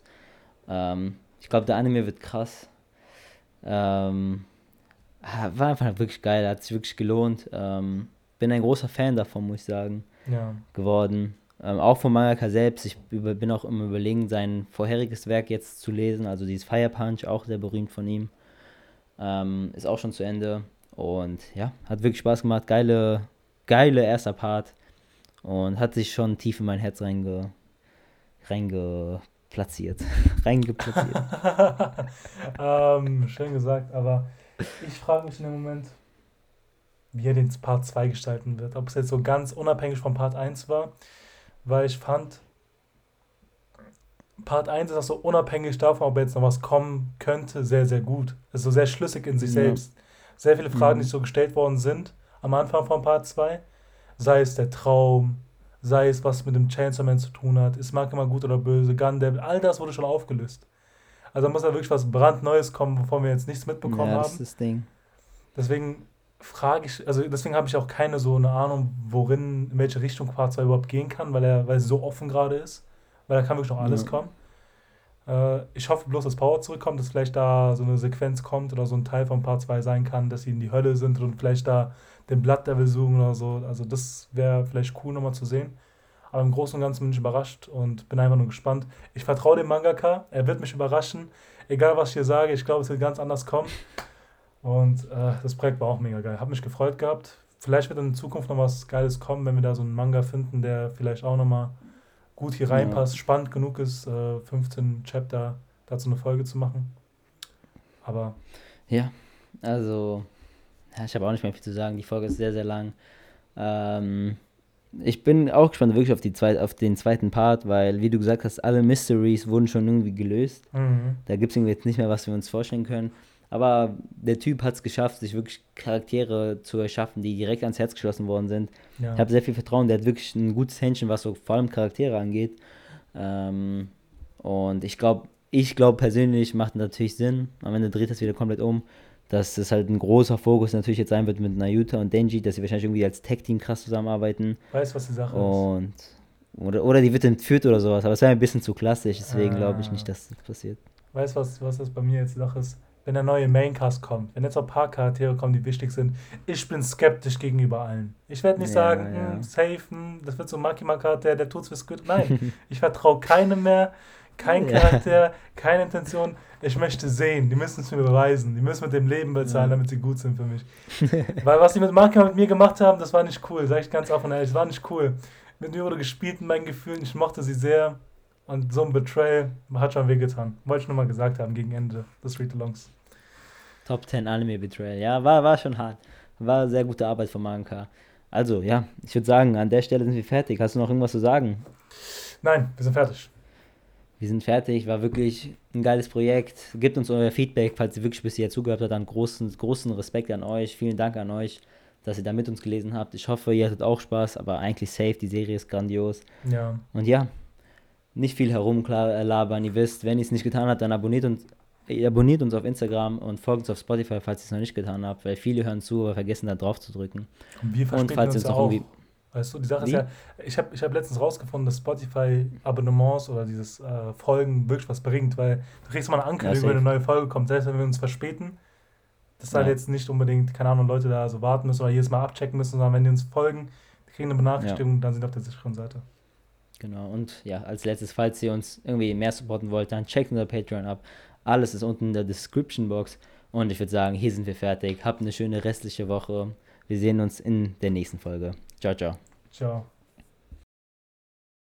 Ähm, ich glaube, der Anime wird krass. Ähm, ah, war einfach wirklich geil, hat sich wirklich gelohnt. Ähm, bin ein großer Fan davon, muss ich sagen, ja. geworden. Ähm, auch von Mangaka selbst. Ich über, bin auch im Überlegen, sein vorheriges Werk jetzt zu lesen. Also dieses Fire Punch, auch sehr berühmt von ihm. Ähm, ist auch schon zu Ende. Und ja, hat wirklich Spaß gemacht. Geile, geile erster Part. Und hat sich schon tief in mein Herz reinge, reingeplatziert. [LAUGHS] reingeplatziert. [LAUGHS] ähm, schön gesagt, aber ich frage mich in dem Moment, wie er den Part 2 gestalten wird. Ob es jetzt so ganz unabhängig vom Part 1 war weil ich fand, Part 1 ist auch so unabhängig davon, ob jetzt noch was kommen könnte, sehr, sehr gut. ist so sehr schlüssig in sich ja. selbst. Sehr viele Fragen, mhm. die so gestellt worden sind am Anfang von Part 2. Sei es der Traum, sei es was mit dem Chainsaw Man zu tun hat, ist Mark immer gut oder böse, Gun Devil, all das wurde schon aufgelöst. Also da muss da wirklich was brandneues kommen, bevor wir jetzt nichts mitbekommen ja, das haben. Ist das Ding. Deswegen frage ich, also deswegen habe ich auch keine so eine Ahnung, worin, in welche Richtung Part 2 überhaupt gehen kann, weil er, weil es so offen gerade ist. Weil da kann wirklich noch alles ja. kommen. Äh, ich hoffe bloß, dass Power zurückkommt, dass vielleicht da so eine Sequenz kommt oder so ein Teil von Part 2 sein kann, dass sie in die Hölle sind und vielleicht da den Blood Devil suchen oder so. Also das wäre vielleicht cool nochmal zu sehen. Aber im Großen und Ganzen bin ich überrascht und bin einfach nur gespannt. Ich vertraue dem Mangaka, er wird mich überraschen. Egal was ich hier sage, ich glaube, es wird ganz anders kommen. Und äh, das Projekt war auch mega geil. Hab mich gefreut gehabt. Vielleicht wird in Zukunft noch was Geiles kommen, wenn wir da so einen Manga finden, der vielleicht auch nochmal gut hier reinpasst, ja. spannend genug ist, äh, 15 Chapter dazu eine Folge zu machen. Aber. Ja, also, ja, ich habe auch nicht mehr viel zu sagen. Die Folge ist sehr, sehr lang. Ähm, ich bin auch gespannt wirklich auf, die zweit, auf den zweiten Part, weil, wie du gesagt hast, alle Mysteries wurden schon irgendwie gelöst. Mhm. Da gibt es irgendwie jetzt nicht mehr, was wir uns vorstellen können. Aber der Typ hat es geschafft, sich wirklich Charaktere zu erschaffen, die direkt ans Herz geschlossen worden sind. Ja. Ich habe sehr viel Vertrauen. Der hat wirklich ein gutes Händchen, was so vor allem Charaktere angeht. Ähm, und ich glaube, ich glaube persönlich macht natürlich Sinn. Am Ende dreht das wieder komplett um, dass es halt ein großer Fokus natürlich jetzt sein wird mit Nayuta und Denji, dass sie wahrscheinlich irgendwie als Tech-Team krass zusammenarbeiten. Weißt was die Sache und, ist? Oder, oder die wird entführt oder sowas, aber es wäre ein bisschen zu klassisch, deswegen ah. glaube ich nicht, dass das passiert. Weißt du, was, was das bei mir jetzt Sache ist? Wenn der neue Maincast kommt, wenn jetzt ein paar Charaktere kommen, die wichtig sind, ich bin skeptisch gegenüber allen. Ich werde nicht ja, sagen, ja. Hm, safe, hm, das wird so ein Makima-Charakter, der tut's fürs Good. Nein, [LAUGHS] ich vertraue keinem mehr, kein Charakter, keine Intention. Ich möchte sehen, die müssen es mir beweisen. Die müssen mit dem Leben bezahlen, damit sie gut sind für mich. [LAUGHS] Weil was die mit Makima mit mir gemacht haben, das war nicht cool, sag ich ganz offen ehrlich, das war nicht cool. Mit mir wurde gespielt in meinen Gefühlen, ich mochte sie sehr. Und so ein Betrayal hat schon wehgetan. Wollte ich nur mal gesagt haben gegen Ende des Read-Alongs. Top 10 Anime Betrayal. Ja, war, war schon hart. War sehr gute Arbeit von Manka. Also, ja, ich würde sagen, an der Stelle sind wir fertig. Hast du noch irgendwas zu sagen? Nein, wir sind fertig. Wir sind fertig, war wirklich ein geiles Projekt. Gebt uns euer Feedback, falls ihr wirklich bis hier zugehört habt. Dann großen, großen Respekt an euch. Vielen Dank an euch, dass ihr da mit uns gelesen habt. Ich hoffe, ihr hattet auch Spaß, aber eigentlich safe, die Serie ist grandios. Ja. Und ja, nicht viel herumlabern. Ihr wisst, wenn ihr es nicht getan habt, dann abonniert uns, abonniert uns auf Instagram und folgt uns auf Spotify, falls ihr es noch nicht getan habt, weil viele hören zu, aber vergessen da drauf zu drücken. Und wir Und falls uns ihr uns auch. noch irgendwie. Weißt du, die Sache Wie? ist ja, ich habe ich hab letztens rausgefunden, dass Spotify-Abonnements oder dieses äh, Folgen wirklich was bringt, weil du kriegst mal eine Ankündigung, safe. wenn eine neue Folge kommt, selbst wenn wir uns verspäten, dass halt Ja. jetzt nicht unbedingt, keine Ahnung, Leute da so warten müssen oder jedes Mal abchecken müssen, sondern wenn die uns folgen, die kriegen eine Benachrichtigung, dann sind auf der sicheren Seite. Genau, und ja, als letztes, falls ihr uns irgendwie mehr supporten wollt, dann checkt unser Patreon ab. Alles ist unten in der Description Box. Und ich würde sagen, hier sind wir fertig. Habt eine schöne restliche Woche. Wir sehen uns in der nächsten Folge. Ciao, ciao. Ciao.